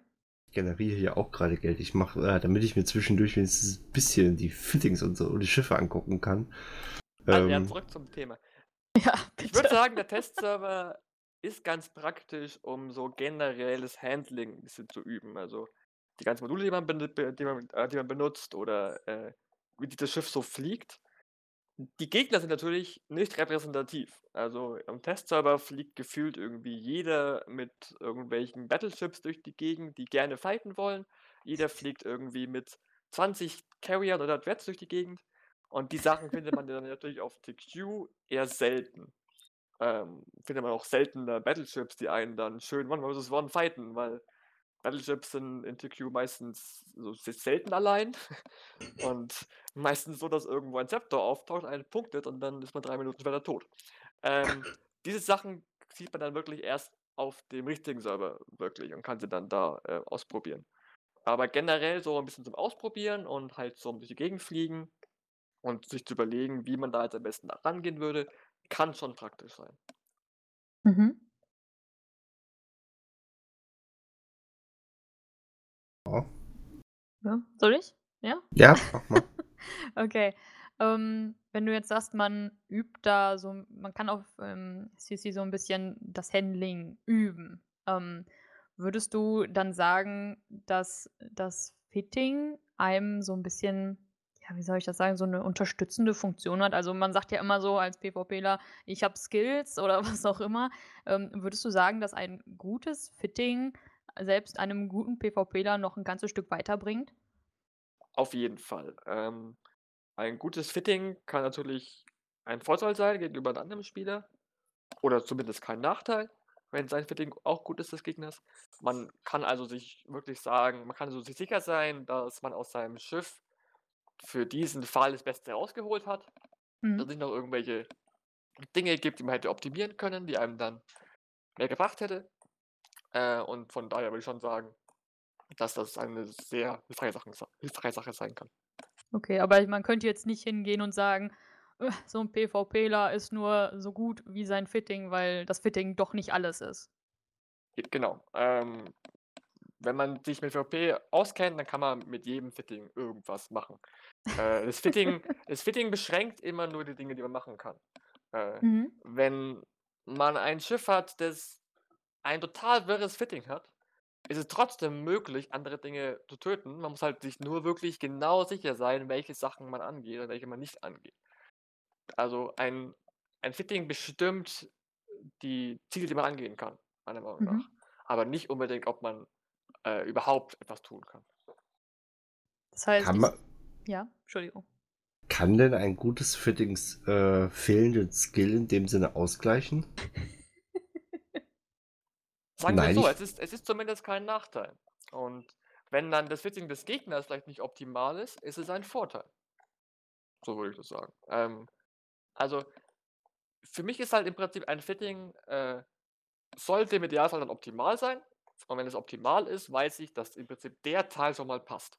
Ich generiere hier auch gerade Geld. Ich mache, äh, damit ich mir zwischendurch wenigstens ein bisschen die Fittings und so und die Schiffe angucken kann. Also ja, Ähm, zurück zum Thema. Ja, Ich würde sagen, der Testserver ist ganz praktisch, um so generelles Handling ein bisschen zu üben. Also die ganzen Module, die man, die man, äh, die man benutzt oder äh, wie das Schiff so fliegt. Die Gegner sind natürlich nicht repräsentativ. Also am Testserver fliegt gefühlt irgendwie jeder mit irgendwelchen Battleships durch die Gegend, die gerne fighten wollen. Jeder fliegt irgendwie mit 20 Carriern oder Adverts durch die Gegend. Und die Sachen findet man dann natürlich auf TQ eher selten. Ähm, findet man auch seltener Battleships, die einen dann schön One vs. One fighten, weil Battleships sind in TQ meistens so se- selten allein. Und meistens so, dass irgendwo ein Zepter auftaucht, einen punktet und dann ist man drei Minuten später tot. Ähm, diese Sachen sieht man dann wirklich erst auf dem richtigen Server wirklich und kann sie dann da äh, ausprobieren. Aber generell so ein bisschen zum Ausprobieren und halt so durch die Gegend fliegen und sich zu überlegen, wie man da jetzt am besten rangehen würde, kann schon praktisch sein. Mhm. Ja, soll ich? Ja? ja, mach mal. Okay. Ähm, wenn du jetzt sagst, man übt da so man kann auf, ähm, CC so ein bisschen das Handling üben. Ähm, würdest du dann sagen, dass das Fitting einem so ein bisschen ja, wie soll ich das sagen, so eine unterstützende Funktion hat? Also, man sagt ja immer so als PvPler: „Ich habe Skills“ oder was auch immer. Ähm, würdest du sagen, dass ein gutes Fitting selbst einem guten PvPler noch ein ganzes Stück weiterbringt? Auf jeden Fall. Ähm, ein gutes Fitting kann natürlich ein Vorteil sein gegenüber 'nem anderen Spieler oder zumindest kein Nachteil, wenn sein Fitting auch gut ist des Gegners. Man kann also sich wirklich sagen man kann also sich sicher sein, dass man aus seinem Schiff für diesen Fall das Beste rausgeholt hat, dass es Mhm. nicht noch irgendwelche Dinge gibt, die man hätte optimieren können, die einem dann mehr gebracht hätte. Äh, und von daher würde ich schon sagen, dass das eine sehr hilfreiche Sachen sa hilfreiche Sache sein kann. Okay, aber man könnte jetzt nicht hingehen und sagen: „Äh, so 'n PvPler ist nur so gut wie sein Fitting“, weil das Fitting doch nicht alles ist. Ge genau. Ähm, wenn man sich mit PvP auskennt, dann kann man mit jedem Fitting irgendwas machen. Äh, das Fitting das Fitting beschränkt immer nur die Dinge, die man machen kann. Äh, Mhm. wenn man ein Schiff hat, das ein total wirres Fitting hat, ist es trotzdem möglich, andere Dinge zu töten. Man muss halt sich nur wirklich genau sicher sein, welche Sachen man angeht und welche man nicht angeht. Also ein ein Fitting bestimmt die Ziele, die man angehen kann, meiner Meinung Mhm. nach, aber nicht unbedingt, ob man, äh, überhaupt etwas tun kann. Das heißt, Kann man ja, Entschuldigung. kann denn ein gutes Fittings, äh, fehlenden Skill in dem Sinne ausgleichen? Sagen wir Nein, so, ich es ist es ist zumindest kein Nachteil. Und wenn dann das Fitting des Gegners vielleicht nicht optimal ist, ist es ein Vorteil. So würde ich das sagen. Ähm, also für mich ist halt im Prinzip ein Fitting, äh, sollte im Idealfall dann optimal sein. Und wenn es optimal ist, weiß ich, dass im Prinzip der Teil schon mal passt.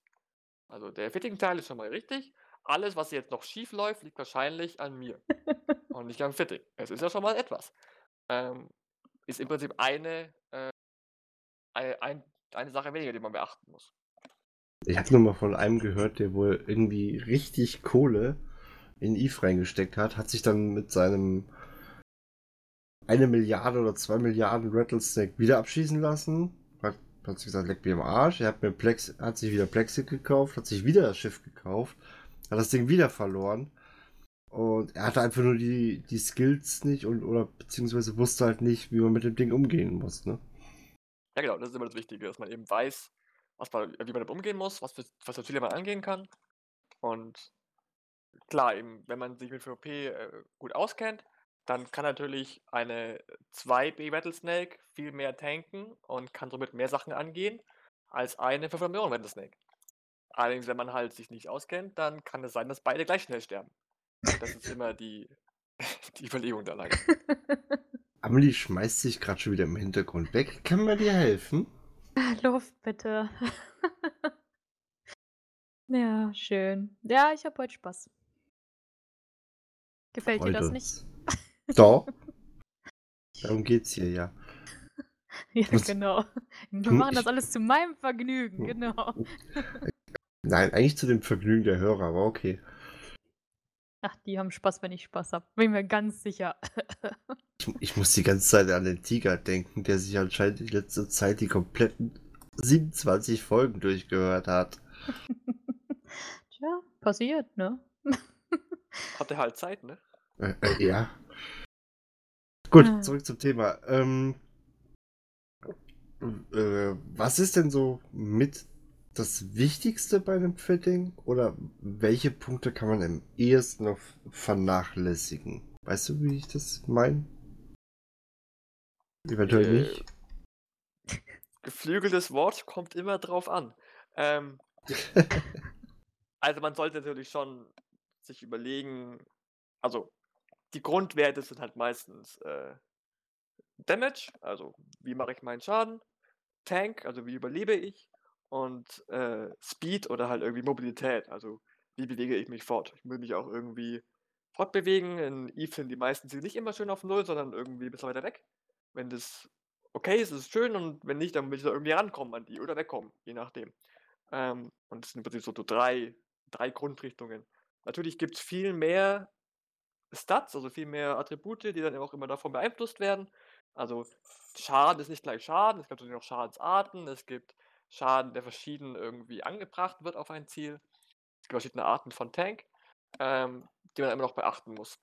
Also der Fitting-Teil ist schon mal richtig. Alles, was jetzt noch schief läuft, liegt wahrscheinlich an mir und nicht am Fitting. Es ist ja schon mal etwas. Ähm, ist im Prinzip eine, äh, ei ein eine Sache weniger, die man beachten muss. Ich habe nur mal von einem gehört, der wohl irgendwie richtig Kohle in Eve reingesteckt hat, hat sich dann mit seinem eine Milliarde oder zwei Milliarden Rattlesnake wieder abschießen lassen. Hat, hat sich gesagt, leck mir im Arsch. Er hat, mir Plex, hat sich wieder Plexit gekauft, hat sich wieder das Schiff gekauft, hat das Ding wieder verloren. Und er hatte einfach nur die, die Skills nicht und oder beziehungsweise wusste halt nicht, wie man mit dem Ding umgehen muss, ne? Ja genau, das ist immer das Wichtige, dass man eben weiß, was man wie man damit umgehen muss, was für was für Ziele man angehen kann. Und klar, eben, wenn man sich mit PvP, äh, gut auskennt, dann kann natürlich eine 2B Rattlesnake viel mehr tanken und kann somit mehr Sachen angehen als eine 500 Millionen Rattlesnake. Allerdings, wenn man halt sich nicht auskennt, dann kann es sein, dass beide gleich schnell sterben. Das ist immer die die Überlegung da leider. Amelie schmeißt sich gerade schon wieder im Hintergrund weg. Kann man dir helfen? Luft bitte. Ja, schön. Ja, ich habe heute Spaß. Gefällt dir Freut das nicht? Doch. Darum geht's hier, ja. Ja, muss- genau. Wir Hm, machen das alles zu meinem Vergnügen, Hm. genau. Nein, eigentlich zu dem Vergnügen der Hörer, aber okay. Ach, die haben Spaß, wenn ich Spaß habe. Bin mir ganz sicher. Ich, ich muss die ganze Zeit an den Tiger denken, der sich anscheinend die letzte Zeit die kompletten 27 Folgen durchgehört hat. Tja, passiert, ne? Hatte halt Zeit, ne? Äh, äh, ja. Gut, Ah. zurück zum Thema. Ähm, äh, was ist denn so mit das Wichtigste bei einem Fitting? Oder welche Punkte kann man am ehesten noch vernachlässigen? Weißt du, wie ich das meine? Eventuell Äh, nicht. Geflügeltes Wort kommt immer drauf an. Ähm, also man sollte natürlich schon sich überlegen, also die Grundwerte sind halt meistens äh, Damage, also wie mache ich meinen Schaden, Tank, also wie überlebe ich und äh, Speed oder halt irgendwie Mobilität, also wie bewege ich mich fort. Ich will mich auch irgendwie fortbewegen. In Eve sind die meisten Ziele nicht immer schön auf Null, sondern irgendwie ein bisschen weiter weg. Wenn das okay ist, ist es schön und wenn nicht, dann will ich da irgendwie rankommen an die oder wegkommen, je nachdem. Ähm, und das sind im Prinzip so, drei, drei Grundrichtungen. Natürlich gibt es viel mehr Stats, also viel mehr Attribute, die dann auch immer davon beeinflusst werden. Also Schaden ist nicht gleich Schaden, es gibt natürlich noch Schadensarten, es gibt Schaden, der verschieden irgendwie angebracht wird auf ein Ziel. Es gibt verschiedene Arten von Tank, ähm, die man immer noch beachten muss.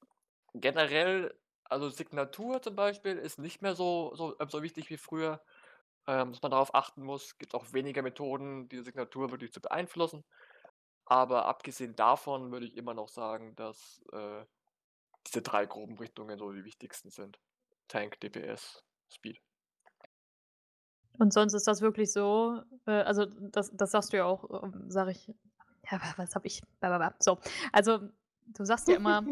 Generell, also Signatur zum Beispiel ist nicht mehr so, so, so wichtig wie früher, ähm, dass man darauf achten muss. Es gibt auch weniger Methoden, diese Signatur wirklich zu beeinflussen. Aber abgesehen davon würde ich immer noch sagen, dass äh, diese drei groben Richtungen so die wichtigsten sind. Tank, DPS, Speed. Und sonst ist das wirklich so, äh, also das, das sagst du ja auch, ähm, sag ich, ja, was habe ich, blablabla. so, also du sagst ja immer,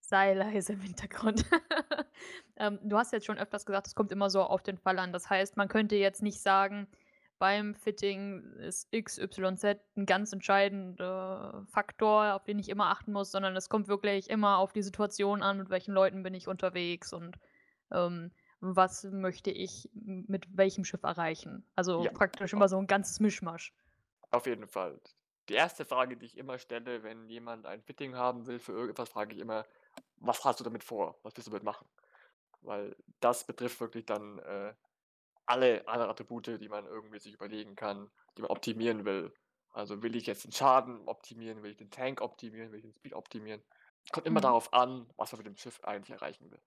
sei leise im Hintergrund. ähm, du hast jetzt schon öfters gesagt, es kommt immer so auf den Fall an. Das heißt, man könnte jetzt nicht sagen, beim Fitting ist XYZ ein ganz entscheidender Faktor, auf den ich immer achten muss, sondern es kommt wirklich immer auf die Situation an, mit welchen Leuten bin ich unterwegs und ähm, was möchte ich mit welchem Schiff erreichen. Also Ja, praktisch immer so ein ganzes Mischmasch. auf jeden Fall. Die erste Frage, die ich immer stelle, wenn jemand ein Fitting haben will für irgendetwas, frage ich immer, was hast du damit vor? Was willst du damit machen? Weil das betrifft wirklich dann äh, alle anderen Attribute, die man irgendwie sich überlegen kann, die man optimieren will. Also will ich jetzt den Schaden optimieren, will ich den Tank optimieren, will ich den Speed optimieren. Kommt immer Mhm. darauf an, was man mit dem Schiff eigentlich erreichen will.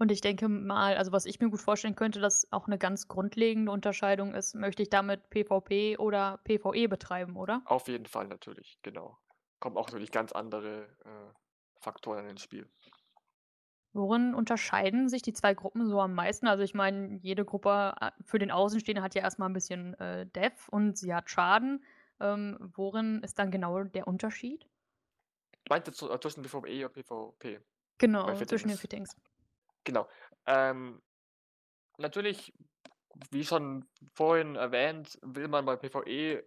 Und ich denke mal, also was ich mir gut vorstellen könnte, dass auch eine ganz grundlegende Unterscheidung ist, möchte ich damit PvP oder PvE betreiben, oder? Auf jeden Fall natürlich, genau. Kommen auch natürlich ganz andere äh, Faktoren ins Spiel. Worin unterscheiden sich die zwei Gruppen so am meisten? Also ich meine, jede Gruppe äh, für den Außenstehenden hat ja erstmal ein bisschen äh, Dev und sie hat Schaden. Ähm, worin ist dann genau der Unterschied? Meint ihr zu, äh, zwischen PvE und PvP? Genau, zwischen den Fittings. Genau. Ähm, natürlich, wie schon vorhin erwähnt, will man bei PvE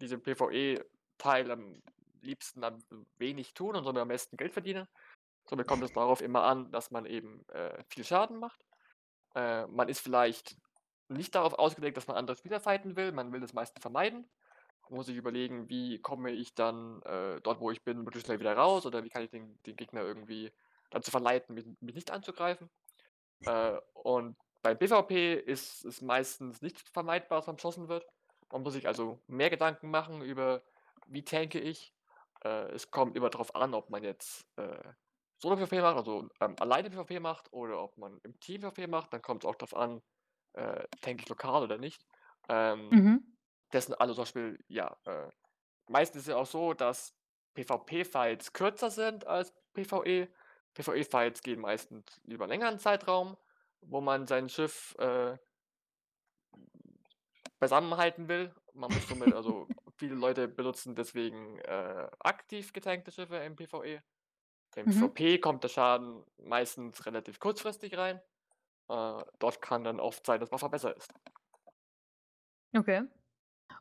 diesen PvE-Teil am liebsten am wenig tun und somit am besten Geld verdienen. Somit kommt es darauf immer an, dass man eben äh, viel Schaden macht. Äh, man ist vielleicht nicht darauf ausgelegt, dass man andere Spieler fighten will. Man will das meistens vermeiden. Man muss sich überlegen, wie komme ich dann äh, dort, wo ich bin, möglichst schnell wieder raus oder wie kann ich den, den Gegner irgendwie dazu verleiten, mich, mich nicht anzugreifen. Äh, und bei PvP ist es meistens nicht vermeidbar, dass man beschossen wird. Man muss sich also mehr Gedanken machen über, wie tanke ich. Äh, es kommt immer darauf an, ob man jetzt äh, Solo PvP macht, also ähm, alleine PvP macht oder ob man im Team PvP macht. Dann kommt es auch darauf an, äh, tanke ich lokal oder nicht. Ähm, Mhm. das sind alle zum Beispiel, ja, äh, meistens ist es ja auch so, dass PvP-Fights kürzer sind als PvE. PvE-Fights gehen meistens über einen längeren Zeitraum, wo man sein Schiff äh, beisammenhalten will. Man muss somit, also viele Leute benutzen deswegen äh, aktiv getankte Schiffe im PvE. Im Mhm. PvP kommt der Schaden meistens relativ kurzfristig rein. Äh, dort kann dann oft sein, dass Wasser besser ist. Okay.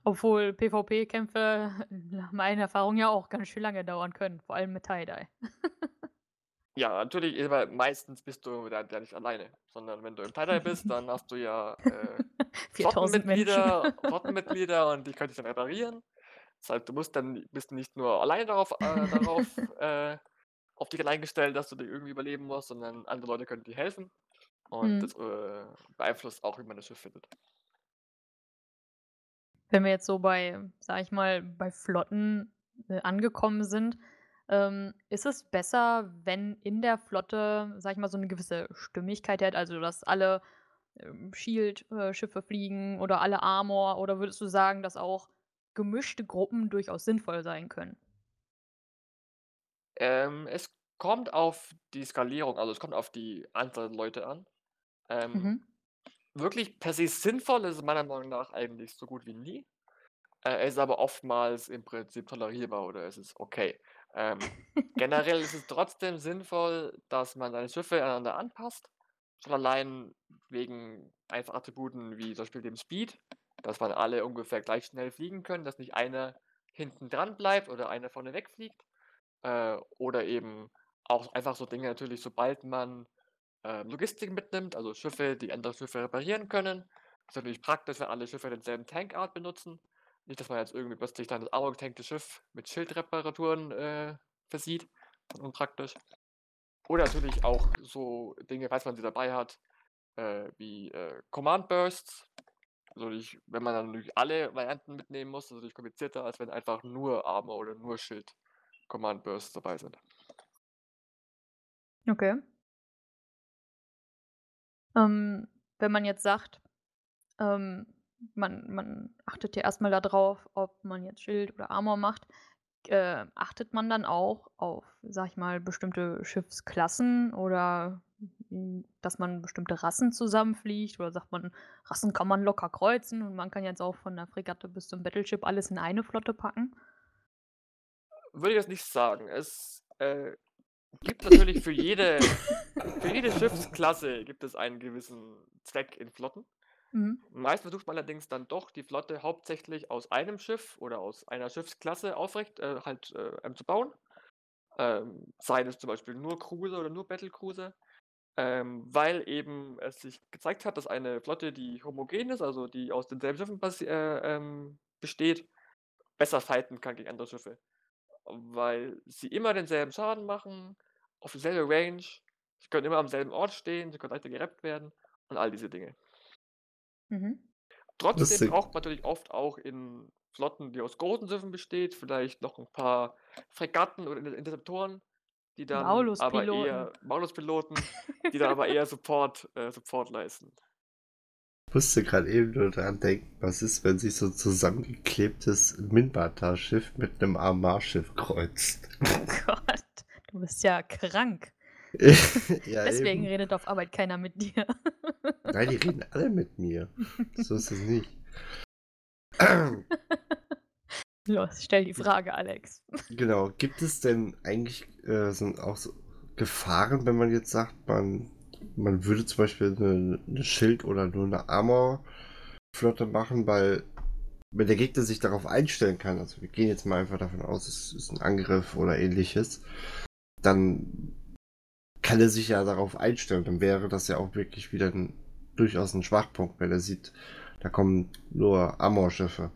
Obwohl PvP-Kämpfe nach meiner Erfahrung ja auch ganz schön lange dauern können, vor allem mit Tie-Dye. Ja, natürlich, aber meistens bist du da, da nicht alleine, sondern wenn du im Tie bist, dann hast du ja äh, 4000 Menschen. Flottenmitglieder, und die können dich dann reparieren. Das heißt, du musst dann bist nicht nur alleine darauf, äh, darauf äh, auf dich allein gestellt, dass du dich irgendwie überleben musst, sondern andere Leute können dir helfen. Und Mhm. das äh, beeinflusst auch, wie man das Schiff findet. Wenn wir jetzt so bei, sag ich mal, bei Flotten äh, angekommen sind, ähm, ist es besser, wenn in der Flotte, sag ich mal, so eine gewisse Stimmigkeit hat, also dass alle ähm, Shield-Schiffe fliegen oder alle Armor, oder würdest du sagen, dass auch gemischte Gruppen durchaus sinnvoll sein können? Ähm, es kommt auf die Skalierung, also es kommt auf die Anzahl der Leute an. Ähm, Mhm. wirklich per se sinnvoll ist es meiner Meinung nach eigentlich so gut wie nie. Äh, es ist aber oftmals im Prinzip tolerierbar oder es ist okay. Ähm, generell ist es trotzdem sinnvoll, dass man seine Schiffe aneinander anpasst. Schon allein wegen einfach Attributen wie zum Beispiel dem Speed, dass man alle ungefähr gleich schnell fliegen können, dass nicht einer hinten dran bleibt oder einer vorne wegfliegt. Äh, oder eben auch einfach so Dinge natürlich, sobald man ähm, Logistik mitnimmt, also Schiffe, die andere Schiffe reparieren können. ist natürlich praktisch, wenn alle Schiffe denselben Tankart benutzen. Nicht, dass man jetzt irgendwie plötzlich dann das armor getankte Schiff mit Schildreparaturen äh, versieht. unpraktisch. Oder natürlich auch so Dinge, falls man sie dabei hat, äh, wie äh, Command Bursts. Also ich, wenn man dann natürlich alle Varianten mitnehmen muss, ist es natürlich komplizierter, als wenn einfach nur Armor oder nur Schild Command Bursts dabei sind. Okay. Ähm, wenn man jetzt sagt, ähm, man, man achtet ja erstmal darauf, ob man jetzt Schild oder Armor macht, äh, achtet man dann auch auf, sag ich mal, bestimmte Schiffsklassen oder hm, dass man bestimmte Rassen zusammenfliegt oder sagt man, Rassen kann man locker kreuzen und man kann jetzt auch von der Fregatte bis zum Battleship alles in eine Flotte packen? Würde ich jetzt nicht sagen. Es äh, gibt natürlich für jede, für jede Schiffsklasse gibt es einen gewissen Zweck in Flotten. Mhm. Meist versucht man allerdings dann doch, die Flotte hauptsächlich aus einem Schiff oder aus einer Schiffsklasse aufrecht äh, halt äh, ähm, zu bauen. Ähm, seien es zum Beispiel nur Cruiser oder nur Battlecruiser. Ähm, weil eben es sich gezeigt hat, dass eine Flotte, die homogen ist, also die aus denselben Schiffen äh, ähm, besteht, besser fighten kann gegen andere Schiffe. Weil sie immer denselben Schaden machen, auf dieselbe Range, sie können immer am selben Ort stehen, sie können leichter gerappt werden und all diese Dinge. Mhm. Trotzdem Lustig. braucht man natürlich oft auch in Flotten, die aus großen Schiffen besteht, vielleicht noch ein paar Fregatten oder Inter- Interceptoren, die dann aber eher Mauluspiloten, die dann aber eher Support, äh, Support leisten. Ich musste gerade eben nur daran denken, was ist, wenn sich so ein zusammengeklebtes Minbata-Schiff mit einem Armar-Schiff kreuzt. Oh Gott, du bist ja krank. ja, Deswegen eben. redet auf Arbeit keiner mit dir. Nein, die reden alle mit mir. So ist es nicht. Los, stell die Frage, Alex. Genau, gibt es denn eigentlich äh, sind auch so Gefahren, wenn man jetzt sagt, man, man würde zum Beispiel eine, eine Schild- oder nur eine Armor-Flotte machen, weil wenn der Gegner sich darauf einstellen kann, also wir gehen jetzt mal einfach davon aus, es ist ein Angriff oder ähnliches, dann kann er sich ja darauf einstellen. Dann wäre das ja auch wirklich wieder ein, durchaus ein Schwachpunkt, wenn er sieht, da kommen nur Armor-Schiffe.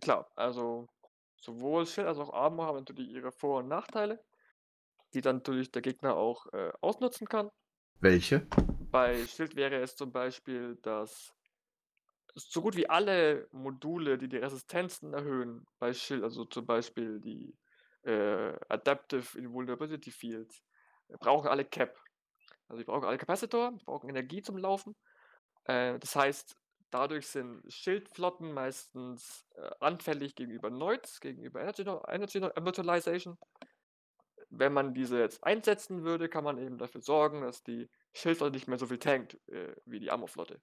Klar, also sowohl Schild als auch Armor haben natürlich ihre Vor- und Nachteile, die dann natürlich der Gegner auch äh, ausnutzen kann. Welche? Bei Schild wäre es zum Beispiel, dass so gut wie alle Module, die die Resistenzen erhöhen, bei Schild, also zum Beispiel die äh, Adaptive Invulnerability Fields, brauchen alle Cap. Also die brauchen alle Capacitor, die brauchen Energie zum Laufen. Äh, das heißt, dadurch sind Schildflotten meistens äh, anfällig gegenüber Noids, gegenüber Energy, Energy Immortalization. Wenn man diese jetzt einsetzen würde, kann man eben dafür sorgen, dass die Schildflotte nicht mehr so viel tankt äh, wie die Armorflotte.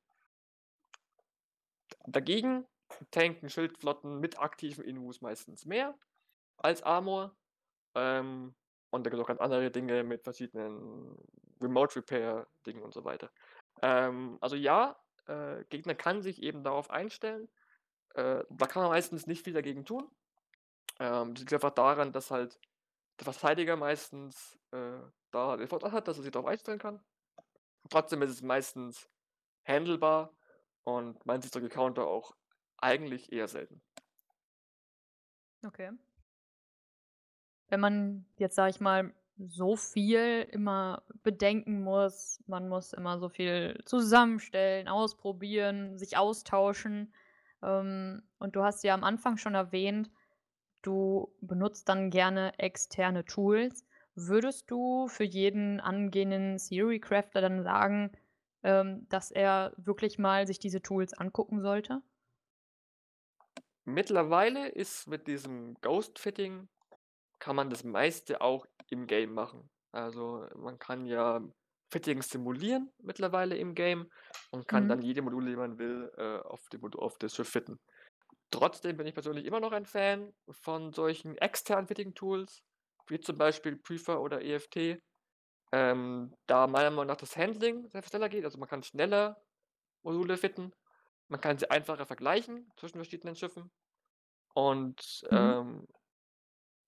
Dagegen tanken Schildflotten mit aktiven Invus meistens mehr als Armor. Ähm, und da gibt es auch ganz andere Dinge mit verschiedenen Remote Repair Dingen und so weiter. Ähm, also ja, äh, Gegner kann sich eben darauf einstellen. Äh, da kann man meistens nicht viel dagegen tun. Ähm, das liegt einfach daran, dass halt der Verteidiger meistens äh, da den Vorteil hat, dass er sich darauf einstellen kann. Trotzdem ist es meistens handelbar und man sieht solche Counter auch eigentlich eher selten. Okay. Wenn man jetzt, sag ich mal, so viel immer bedenken muss, man muss immer so viel zusammenstellen, ausprobieren, sich austauschen. Ähm, und du hast ja am Anfang schon erwähnt, du benutzt dann gerne externe Tools. Würdest du für jeden angehenden Theory Crafter dann sagen, ähm, dass er wirklich mal sich diese Tools angucken sollte? Mittlerweile ist mit diesem Ghost Fitting kann man das meiste auch im Game machen. Also man kann ja Fittings simulieren mittlerweile im Game und kann Mhm. dann jede Module, die man will, äh, auf, die, auf das Schiff fitten. Trotzdem bin ich persönlich immer noch ein Fan von solchen externen Fitting-Tools, wie zum Beispiel Prefer oder EFT, ähm, da meiner Meinung nach das Handling sehr schneller geht. Also man kann schneller Module fitten, man kann sie einfacher vergleichen zwischen verschiedenen Schiffen und Mhm. ähm,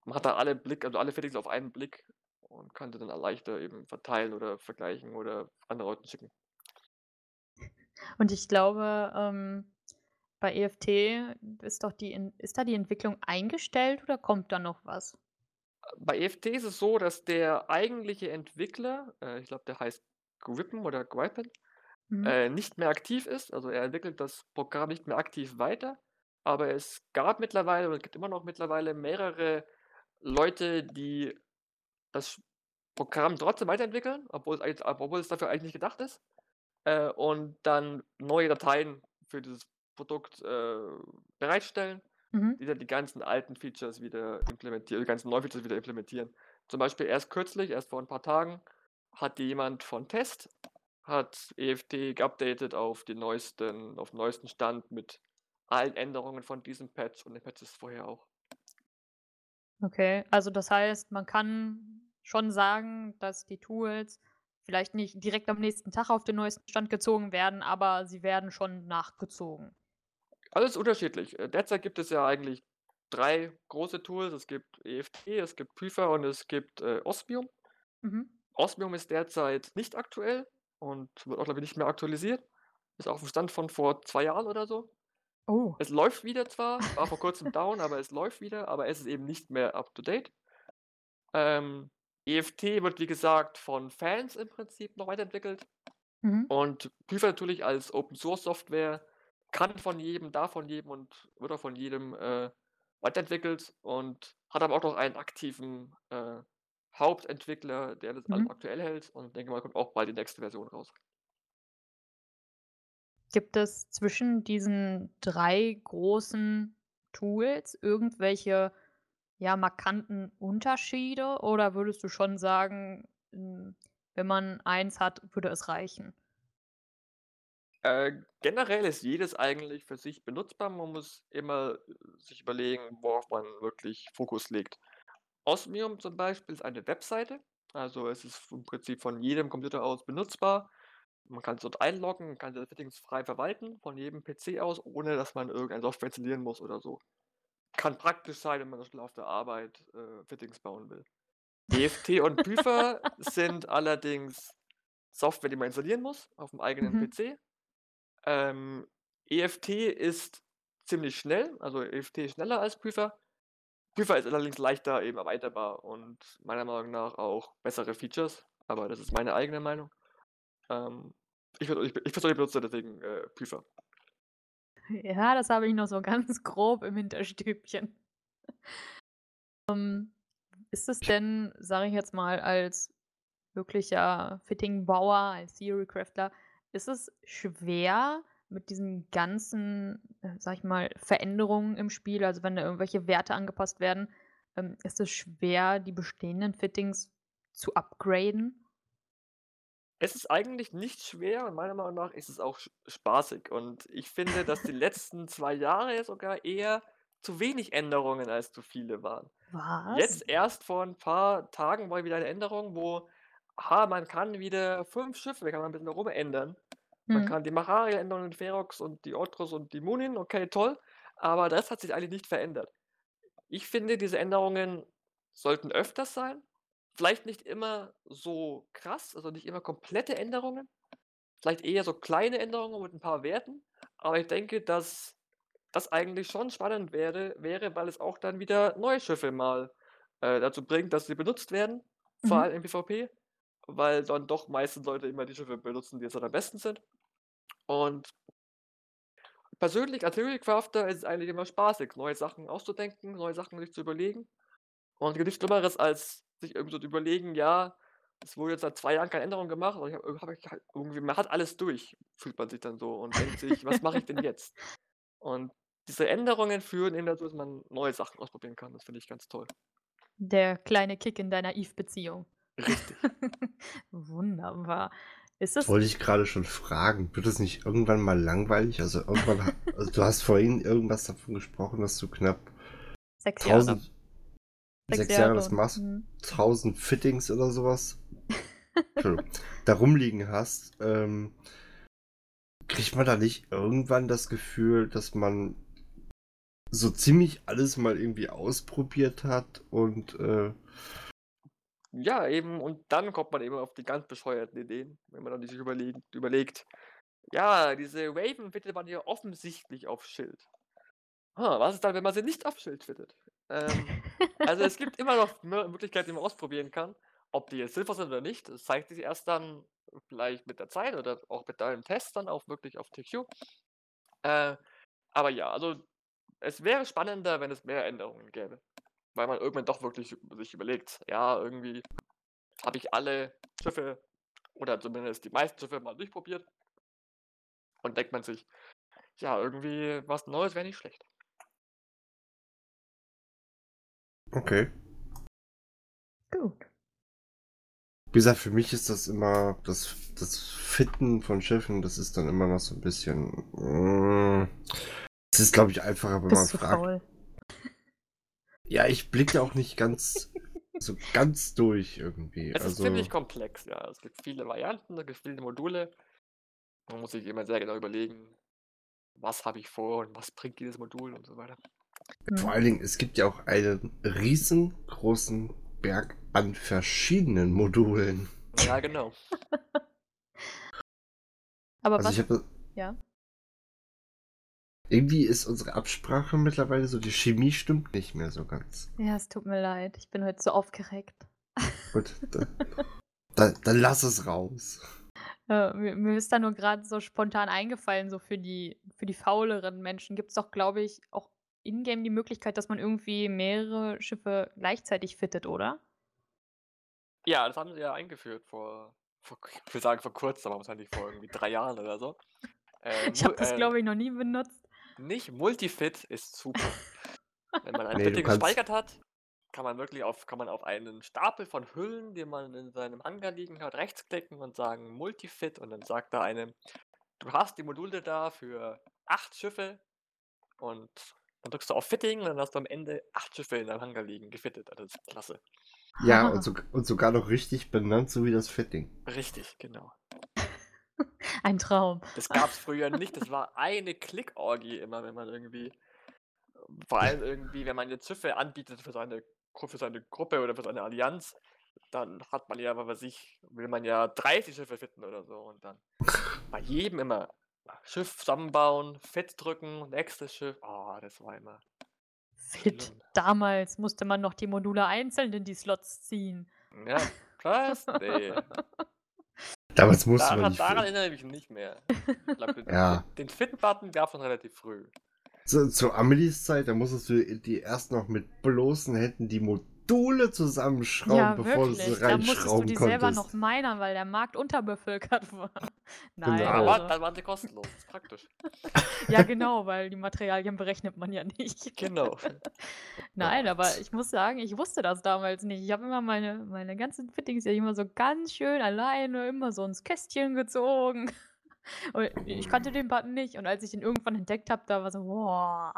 man hat da alle Blick, also alle Fittings auf einen Blick und kann sie dann leichter eben verteilen oder vergleichen oder andere Leuten schicken. Und ich glaube, ähm, bei EFT ist doch die, ist da die Entwicklung eingestellt oder kommt da noch was? Bei EFT ist es so, dass der eigentliche Entwickler, äh, ich glaube, der heißt Grippen oder Gripen, Mhm. äh, nicht mehr aktiv ist. Also er entwickelt das Programm nicht mehr aktiv weiter. Aber es gab mittlerweile oder es gibt immer noch mittlerweile mehrere Leute, die das Programm trotzdem weiterentwickeln, obwohl es, obwohl es dafür eigentlich nicht gedacht ist. Äh, und dann neue Dateien für dieses Produkt äh, bereitstellen, Mhm. die dann die ganzen alten Features wieder implementieren, die ganzen neuen Features wieder implementieren. Zum Beispiel erst kürzlich, erst vor ein paar Tagen, hat jemand von Test, hat EFT geupdatet auf den neuesten, auf den neuesten Stand mit allen Änderungen von diesem Patch und den Patches vorher auch. Okay, also das heißt, man kann schon sagen, dass die Tools vielleicht nicht direkt am nächsten Tag auf den neuesten Stand gezogen werden, aber sie werden schon nachgezogen. Alles unterschiedlich. Äh, Derzeit gibt es ja eigentlich drei große Tools. Es gibt EFT, es gibt Prüfer und es gibt äh, Osmium. Mhm. Osmium ist derzeit nicht aktuell und wird auch, glaube ich, nicht mehr aktualisiert. Ist auf dem Stand von vor zwei Jahren oder so. Oh. Es läuft wieder zwar, war vor kurzem down, aber es läuft wieder, aber es ist eben nicht mehr up to date. Ähm, EFT wird, wie gesagt, von Fans im Prinzip noch weiterentwickelt. Mhm. Und Prüfer natürlich als Open Source Software kann von jedem, darf von jedem und wird auch von jedem äh, weiterentwickelt und hat aber auch noch einen aktiven äh, Hauptentwickler, der das alles Mhm. aktuell hält und denke mal, kommt auch bald die nächste Version raus. Gibt es zwischen diesen drei großen Tools irgendwelche ja, markanten Unterschiede oder würdest du schon sagen, hm, wenn man eins hat, würde es reichen? Äh, generell ist jedes eigentlich für sich benutzbar. Man muss immer äh, sich überlegen, worauf man wirklich Fokus legt. Osmium zum Beispiel ist eine Webseite, also es ist im Prinzip von jedem Computer aus benutzbar. Man kann es dort einloggen, kann die Settings frei verwalten, von jedem PC aus, ohne dass man irgendeine Software installieren muss oder so. Kann praktisch sein, wenn man zum Beispiel auf der Arbeit äh, Fittings bauen will. EFT und Prüfer sind allerdings Software, die man installieren muss auf dem eigenen Mhm. PC. Ähm, EFT ist ziemlich schnell, also EFT ist schneller als Prüfer. Prüfer ist allerdings leichter eben erweiterbar und meiner Meinung nach auch bessere Features, aber das ist meine eigene Meinung. Ähm, ich, persönlich benutze deswegen äh, Prüfer. Ja, das habe ich noch so ganz grob im Hinterstübchen. Ähm, ist es denn, sage ich jetzt mal, als wirklicher Fitting-Bauer, als Theory-Craftler, ist es schwer mit diesen ganzen, äh, sag ich mal, Veränderungen im Spiel, also wenn da irgendwelche Werte angepasst werden, ähm, ist es schwer, die bestehenden Fittings zu upgraden? Es ist eigentlich nicht schwer und meiner Meinung nach ist es auch spaßig. Und ich finde, dass die letzten zwei Jahre sogar eher zu wenig Änderungen als zu viele waren. Was? Jetzt erst vor ein paar Tagen war wieder eine Änderung, wo, aha, man kann wieder fünf Schiffe, kann man ein bisschen rum ändern. Man Hm. kann die Macharia ändern, den Ferox und die Otros und die Munin, okay, toll. Aber das hat sich eigentlich nicht verändert. Ich finde, diese Änderungen sollten öfters sein. Vielleicht nicht immer so krass, also nicht immer komplette Änderungen. Vielleicht eher so kleine Änderungen mit ein paar Werten. Aber ich denke, dass das eigentlich schon spannend wäre, wäre, weil es auch dann wieder neue Schiffe mal äh, dazu bringt, dass sie benutzt werden. Vor Mhm. allem im PvP. Weil dann doch meistens Leute immer die Schiffe benutzen, die jetzt am besten sind. Und persönlich als Theory Crafter ist es eigentlich immer spaßig, neue Sachen auszudenken, neue Sachen sich zu überlegen. Und es gibt nichts Schlimmeres, als sich irgendwie so überlegen, ja, es wurde jetzt seit zwei Jahren keine Änderung gemacht, aber ich hab, hab ich halt irgendwie, man hat alles durch, fühlt man sich dann so und denkt sich, was mache ich denn jetzt? Und diese Änderungen führen eben dazu, dass man neue Sachen ausprobieren kann. Das finde ich ganz toll. Der kleine Kick in deiner Eve-Beziehung. Richtig. Wunderbar. Ist Das wollte ich gerade schon fragen. Wird es nicht irgendwann mal langweilig? Also irgendwann, also du hast vorhin irgendwas davon gesprochen, dass du knapp sechs Jahre? 1000, sechs Jahre das machst, Mhm. 1000 Fittings oder sowas, da rumliegen hast, ähm, kriegt man da nicht irgendwann das Gefühl, dass man so ziemlich alles mal irgendwie ausprobiert hat und äh, Ja, eben, und dann kommt man eben auf die ganz bescheuerten Ideen, wenn man dann sich überlegt, überlegt, ja, diese Raven fittet man ja offensichtlich auf Schild. Ah, was ist dann, wenn man sie nicht auf Schild fittet? Ähm, also es gibt immer noch Mö- Möglichkeiten, die man ausprobieren kann. Ob die jetzt sinnvoll sind oder nicht, das zeigt sich erst dann vielleicht mit der Zeit oder auch mit deinem Test dann auch wirklich auf TQ. Äh, aber ja, also es wäre spannender, wenn es mehr Änderungen gäbe. Weil man irgendwann doch wirklich sich überlegt, ja, irgendwie habe ich alle Schiffe oder zumindest die meisten Schiffe mal durchprobiert. Und denkt man sich, ja, irgendwie was Neues wäre nicht schlecht. Okay. Gut. Wie gesagt, für mich ist das immer, das, das Fitten von Schiffen, das ist dann immer noch so ein bisschen. mm, Es ist, glaube ich, einfacher, wenn man Bist du fragt. faul? Ja, ich blicke auch nicht ganz so ganz durch irgendwie. Es ist also, ziemlich komplex, ja. Es gibt viele Varianten, es gibt viele Module. Man muss sich immer sehr genau überlegen, was habe ich vor und was bringt jedes Modul und so weiter. Vor Hm. allen Dingen, es gibt ja auch einen riesengroßen Berg an verschiedenen Modulen. Ja, genau. Aber Also was? ich habe Ja. irgendwie ist unsere Absprache mittlerweile so, die Chemie stimmt nicht mehr so ganz. Ja, es tut mir leid. Ich bin heute so aufgeregt. Gut, da, da, dann lass es raus. Äh, mir, mir ist da nur gerade so spontan eingefallen, so für die, für die fauleren Menschen gibt es doch, glaube ich, auch in-game die Möglichkeit, dass man irgendwie mehrere Schiffe gleichzeitig fittet, oder? Ja, das haben sie ja eingeführt vor, vor ich will sagen vor kurzem, aber wahrscheinlich vor irgendwie drei Jahren oder so. Äh, Ich habe das, äh, glaube ich, noch nie benutzt. Nicht Multifit ist super. Wenn man ein Nee, Fitting gespeichert hat, kann man wirklich auf, kann man auf einen Stapel von Hüllen, die man in seinem Hangar liegen hat, rechtsklicken und sagen Multifit und dann sagt er einem, du hast die Module da für acht Schiffe und dann drückst du auf Fitting und dann hast du am Ende acht Schiffe in deinem Hangar liegen, gefittet. Also das ist klasse. Ja, und, so, und sogar noch richtig benannt, so wie das Fitting. Richtig, genau. Ein Traum. Das gab es früher nicht. Das war eine Klickorgie immer, wenn man irgendwie. Vor allem irgendwie, wenn man jetzt Schiffe anbietet für seine, für seine Gruppe oder für seine Allianz, dann hat man ja, was weiß ich, will man ja 30 Schiffe fitten oder so. Und dann bei jedem immer Schiff zusammenbauen, Fett drücken, nächstes Schiff. Ah, das war immer. Fit. schlimm. Damals musste man noch die Module einzeln in die Slots ziehen. Ja, krass. Nee. Damals musste man Daran, nicht. daran erinnere ich mich nicht mehr. Ich glaub, den, Ja. den, Fit-Button gab es schon relativ früh. Zu, zu Amelies Zeit, da musstest du die erst noch mit bloßen Händen die Module zusammenschrauben, ja, bevor du sie Da musstest du reinschrauben die konntest. selber noch minern, weil der Markt unterbevölkert war. Nein, Genau. Aber also, dann waren sie kostenlos. Das ist praktisch. ja genau, weil die Materialien berechnet man ja nicht. Genau. Nein, aber ich muss sagen, ich wusste das damals nicht. Ich habe immer meine, meine ganzen Fittings ja immer so ganz schön alleine, immer so ins Kästchen gezogen. Und ich kannte den Button nicht. Und als ich ihn irgendwann entdeckt habe, da war so, wow.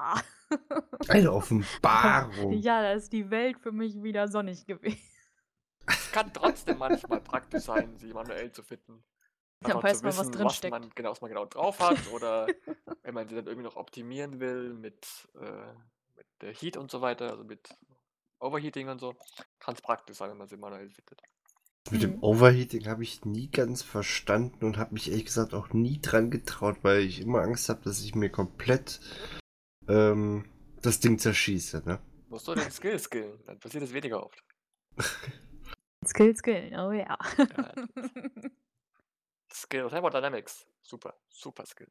Eine Offenbarung. Ja, da ist die Welt für mich wieder sonnig gewesen. Es kann trotzdem manchmal praktisch sein, sie manuell zu fitten. Da Einfach weiß zu man, was wissen, drin was steckt. man genau, was man genau drauf hat. Oder wenn man sie dann irgendwie noch optimieren will mit, äh, mit der Heat und so weiter, also mit Overheating und so, kann es praktisch sein, wenn man sie manuell fittet. Mit dem Mhm. Overheating habe ich nie ganz verstanden und habe mich ehrlich gesagt auch nie dran getraut, weil ich immer Angst habe, dass ich mir komplett ähm, das Ding zerschieße. Ne? Musst du den Skill skillen, dann passiert es weniger oft. Skill, Skill, oh ja. Ja, Skill, Thermodynamics, super, super Skill.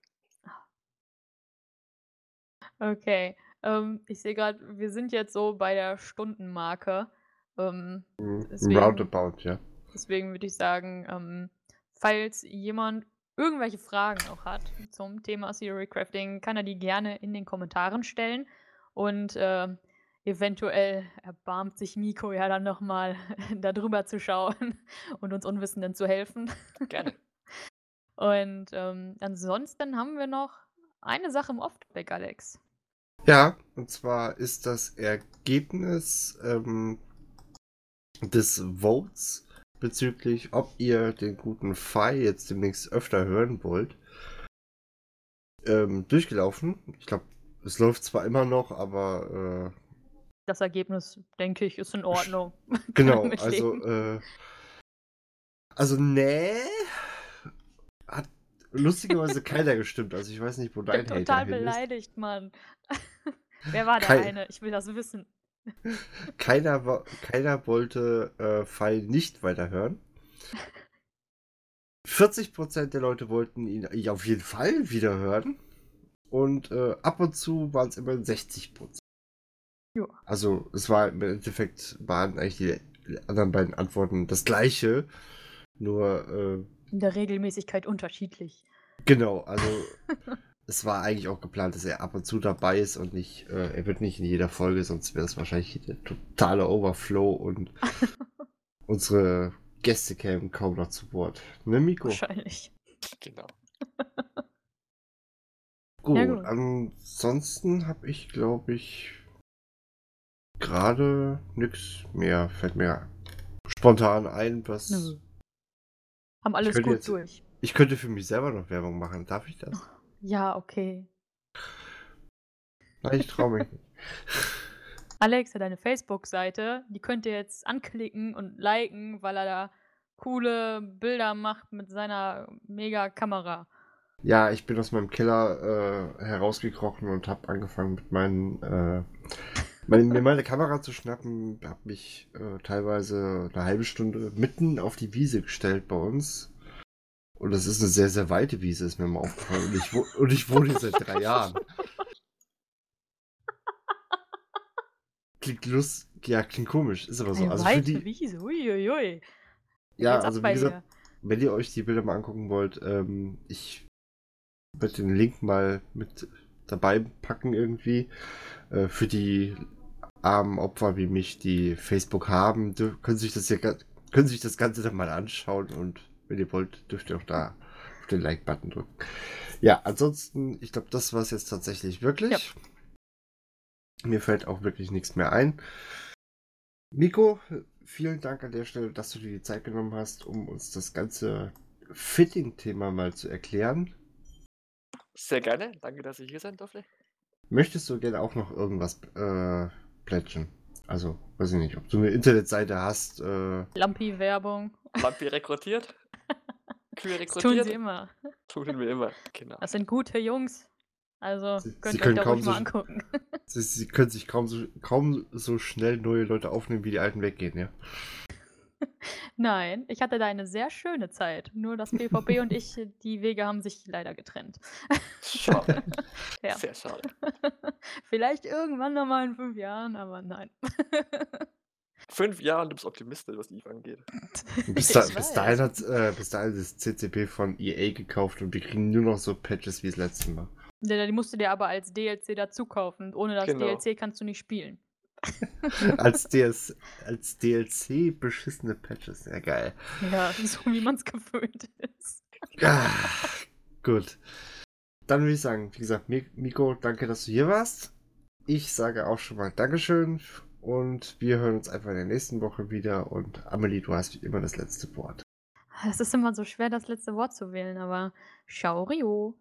Okay. Ähm, ich sehe gerade, wir sind jetzt so bei der Stundenmarke. Ähm, Mhm. Deswegen- Roundabout, ja. Deswegen würde ich sagen, ähm, falls jemand irgendwelche Fragen auch hat zum Thema Theory Crafting, kann er die gerne in den Kommentaren stellen. Und ähm, eventuell erbarmt sich Miko ja dann nochmal da drüber zu schauen und uns Unwissenden zu helfen. Gerne. Und ähm, ansonsten haben wir noch eine Sache im Off-Topic, Alex. Ja, und zwar ist das Ergebnis ähm, des Votes bezüglich, ob ihr den guten Fi jetzt demnächst öfter hören wollt, ähm, durchgelaufen. Ich glaube, es läuft zwar immer noch, aber äh, Das Ergebnis, denke ich, ist in Ordnung. Genau, also, äh, also, nee, hat lustigerweise keiner gestimmt. Also, ich weiß nicht, wo Ich dein bin Hater total hin ist. beleidigt, Mann. Wer war der Kai- eine? Ich will das wissen. Keiner, keiner wollte äh, Fall nicht weiterhören. 40% der Leute wollten ihn auf jeden Fall wieder hören. Und äh, ab und zu waren es immerhin 60%. Ja. Also es war im Endeffekt, waren eigentlich die anderen beiden Antworten das gleiche. Nur, äh, In der Regelmäßigkeit unterschiedlich. genau, also es war eigentlich auch geplant, dass er ab und zu dabei ist und nicht, äh, er wird nicht in jeder Folge, sonst wäre es wahrscheinlich der totale Overflow und unsere Gäste kämen kaum noch zu Wort. Ne, Miko? Wahrscheinlich. Genau. Gut, Ja, gut. ansonsten habe ich, glaube ich, gerade nichts mehr. Fällt mir spontan ein, was. Haben alles gut jetzt- durch. Ich könnte für mich selber noch Werbung machen. Darf ich das? Ja, okay. Nein, ich traue mich nicht. Alex hat eine Facebook-Seite, die könnt ihr jetzt anklicken und liken, weil er da coole Bilder macht mit seiner mega Kamera. Ja, ich bin aus meinem Keller äh, herausgekrochen und habe angefangen mit meinen, äh, mein, mir meine Kamera zu schnappen. Habe mich äh, teilweise eine halbe Stunde mitten auf die Wiese gestellt bei uns. Und das ist eine sehr, sehr weite Wiese, ist mir mal aufgefallen. Und ich, und ich wohne hier seit drei Jahren. Klingt lust, ja, klingt komisch, ist aber so. Eine Also weite die, Wiese, uiuiui. ja, also wie gesagt, dir? wenn ihr euch die Bilder mal angucken wollt, ähm, ich werde den Link mal mit dabei packen irgendwie. Äh, für die armen Opfer wie mich, die Facebook haben, können sich das ja, können sich das Ganze dann mal anschauen und wenn ihr wollt, dürft ihr auch da auf den Like-Button drücken. Ja, ansonsten, ich glaube, das war es jetzt tatsächlich wirklich. Mir fällt auch wirklich nichts mehr ein. Nico, vielen Dank an der Stelle, dass du dir die Zeit genommen hast, um uns das ganze Fitting-Thema mal zu erklären. Sehr gerne. Danke, dass ich hier sein durfte. Möchtest du gerne auch noch irgendwas äh, plätschen? Also, weiß ich nicht, ob du eine Internetseite hast. Äh, Lampi-Werbung. Lampi rekrutiert. Kühe Das tun rekrutiert. sie immer. Tun wir immer. Genau. Das sind gute Jungs. Also Sie- könnt sie ihr können euch so mal angucken. sie, sie können sich kaum so, kaum so schnell neue Leute aufnehmen, wie die alten weggehen, ja. Nein, ich hatte da eine sehr schöne Zeit. Nur das PvP und ich, die Wege haben sich leider getrennt. Schade. Ja. Sehr schade. Vielleicht irgendwann nochmal in fünf Jahren, aber nein. Fünf Jahre, du bist Optimist, was Eve angeht. Bis, da, bis dahin hat äh, bis dahin ist das CCP von EA gekauft und wir kriegen nur noch so Patches wie das letzte Mal. Die die musst du dir aber als DLC dazu kaufen. Ohne das Genau. DLC kannst du nicht spielen. als, DS, als DLC beschissene Patches. Ja, geil. Ja, so wie man es gewöhnt ist. Ah, gut. Dann würde ich sagen, wie gesagt, Mi- Miko, danke, dass du hier warst. Ich sage auch schon mal Dankeschön und wir hören uns einfach in der nächsten Woche wieder. Und Amelie, du hast wie immer das letzte Wort. Es ist immer so schwer, das letzte Wort zu wählen, aber Schau Rio.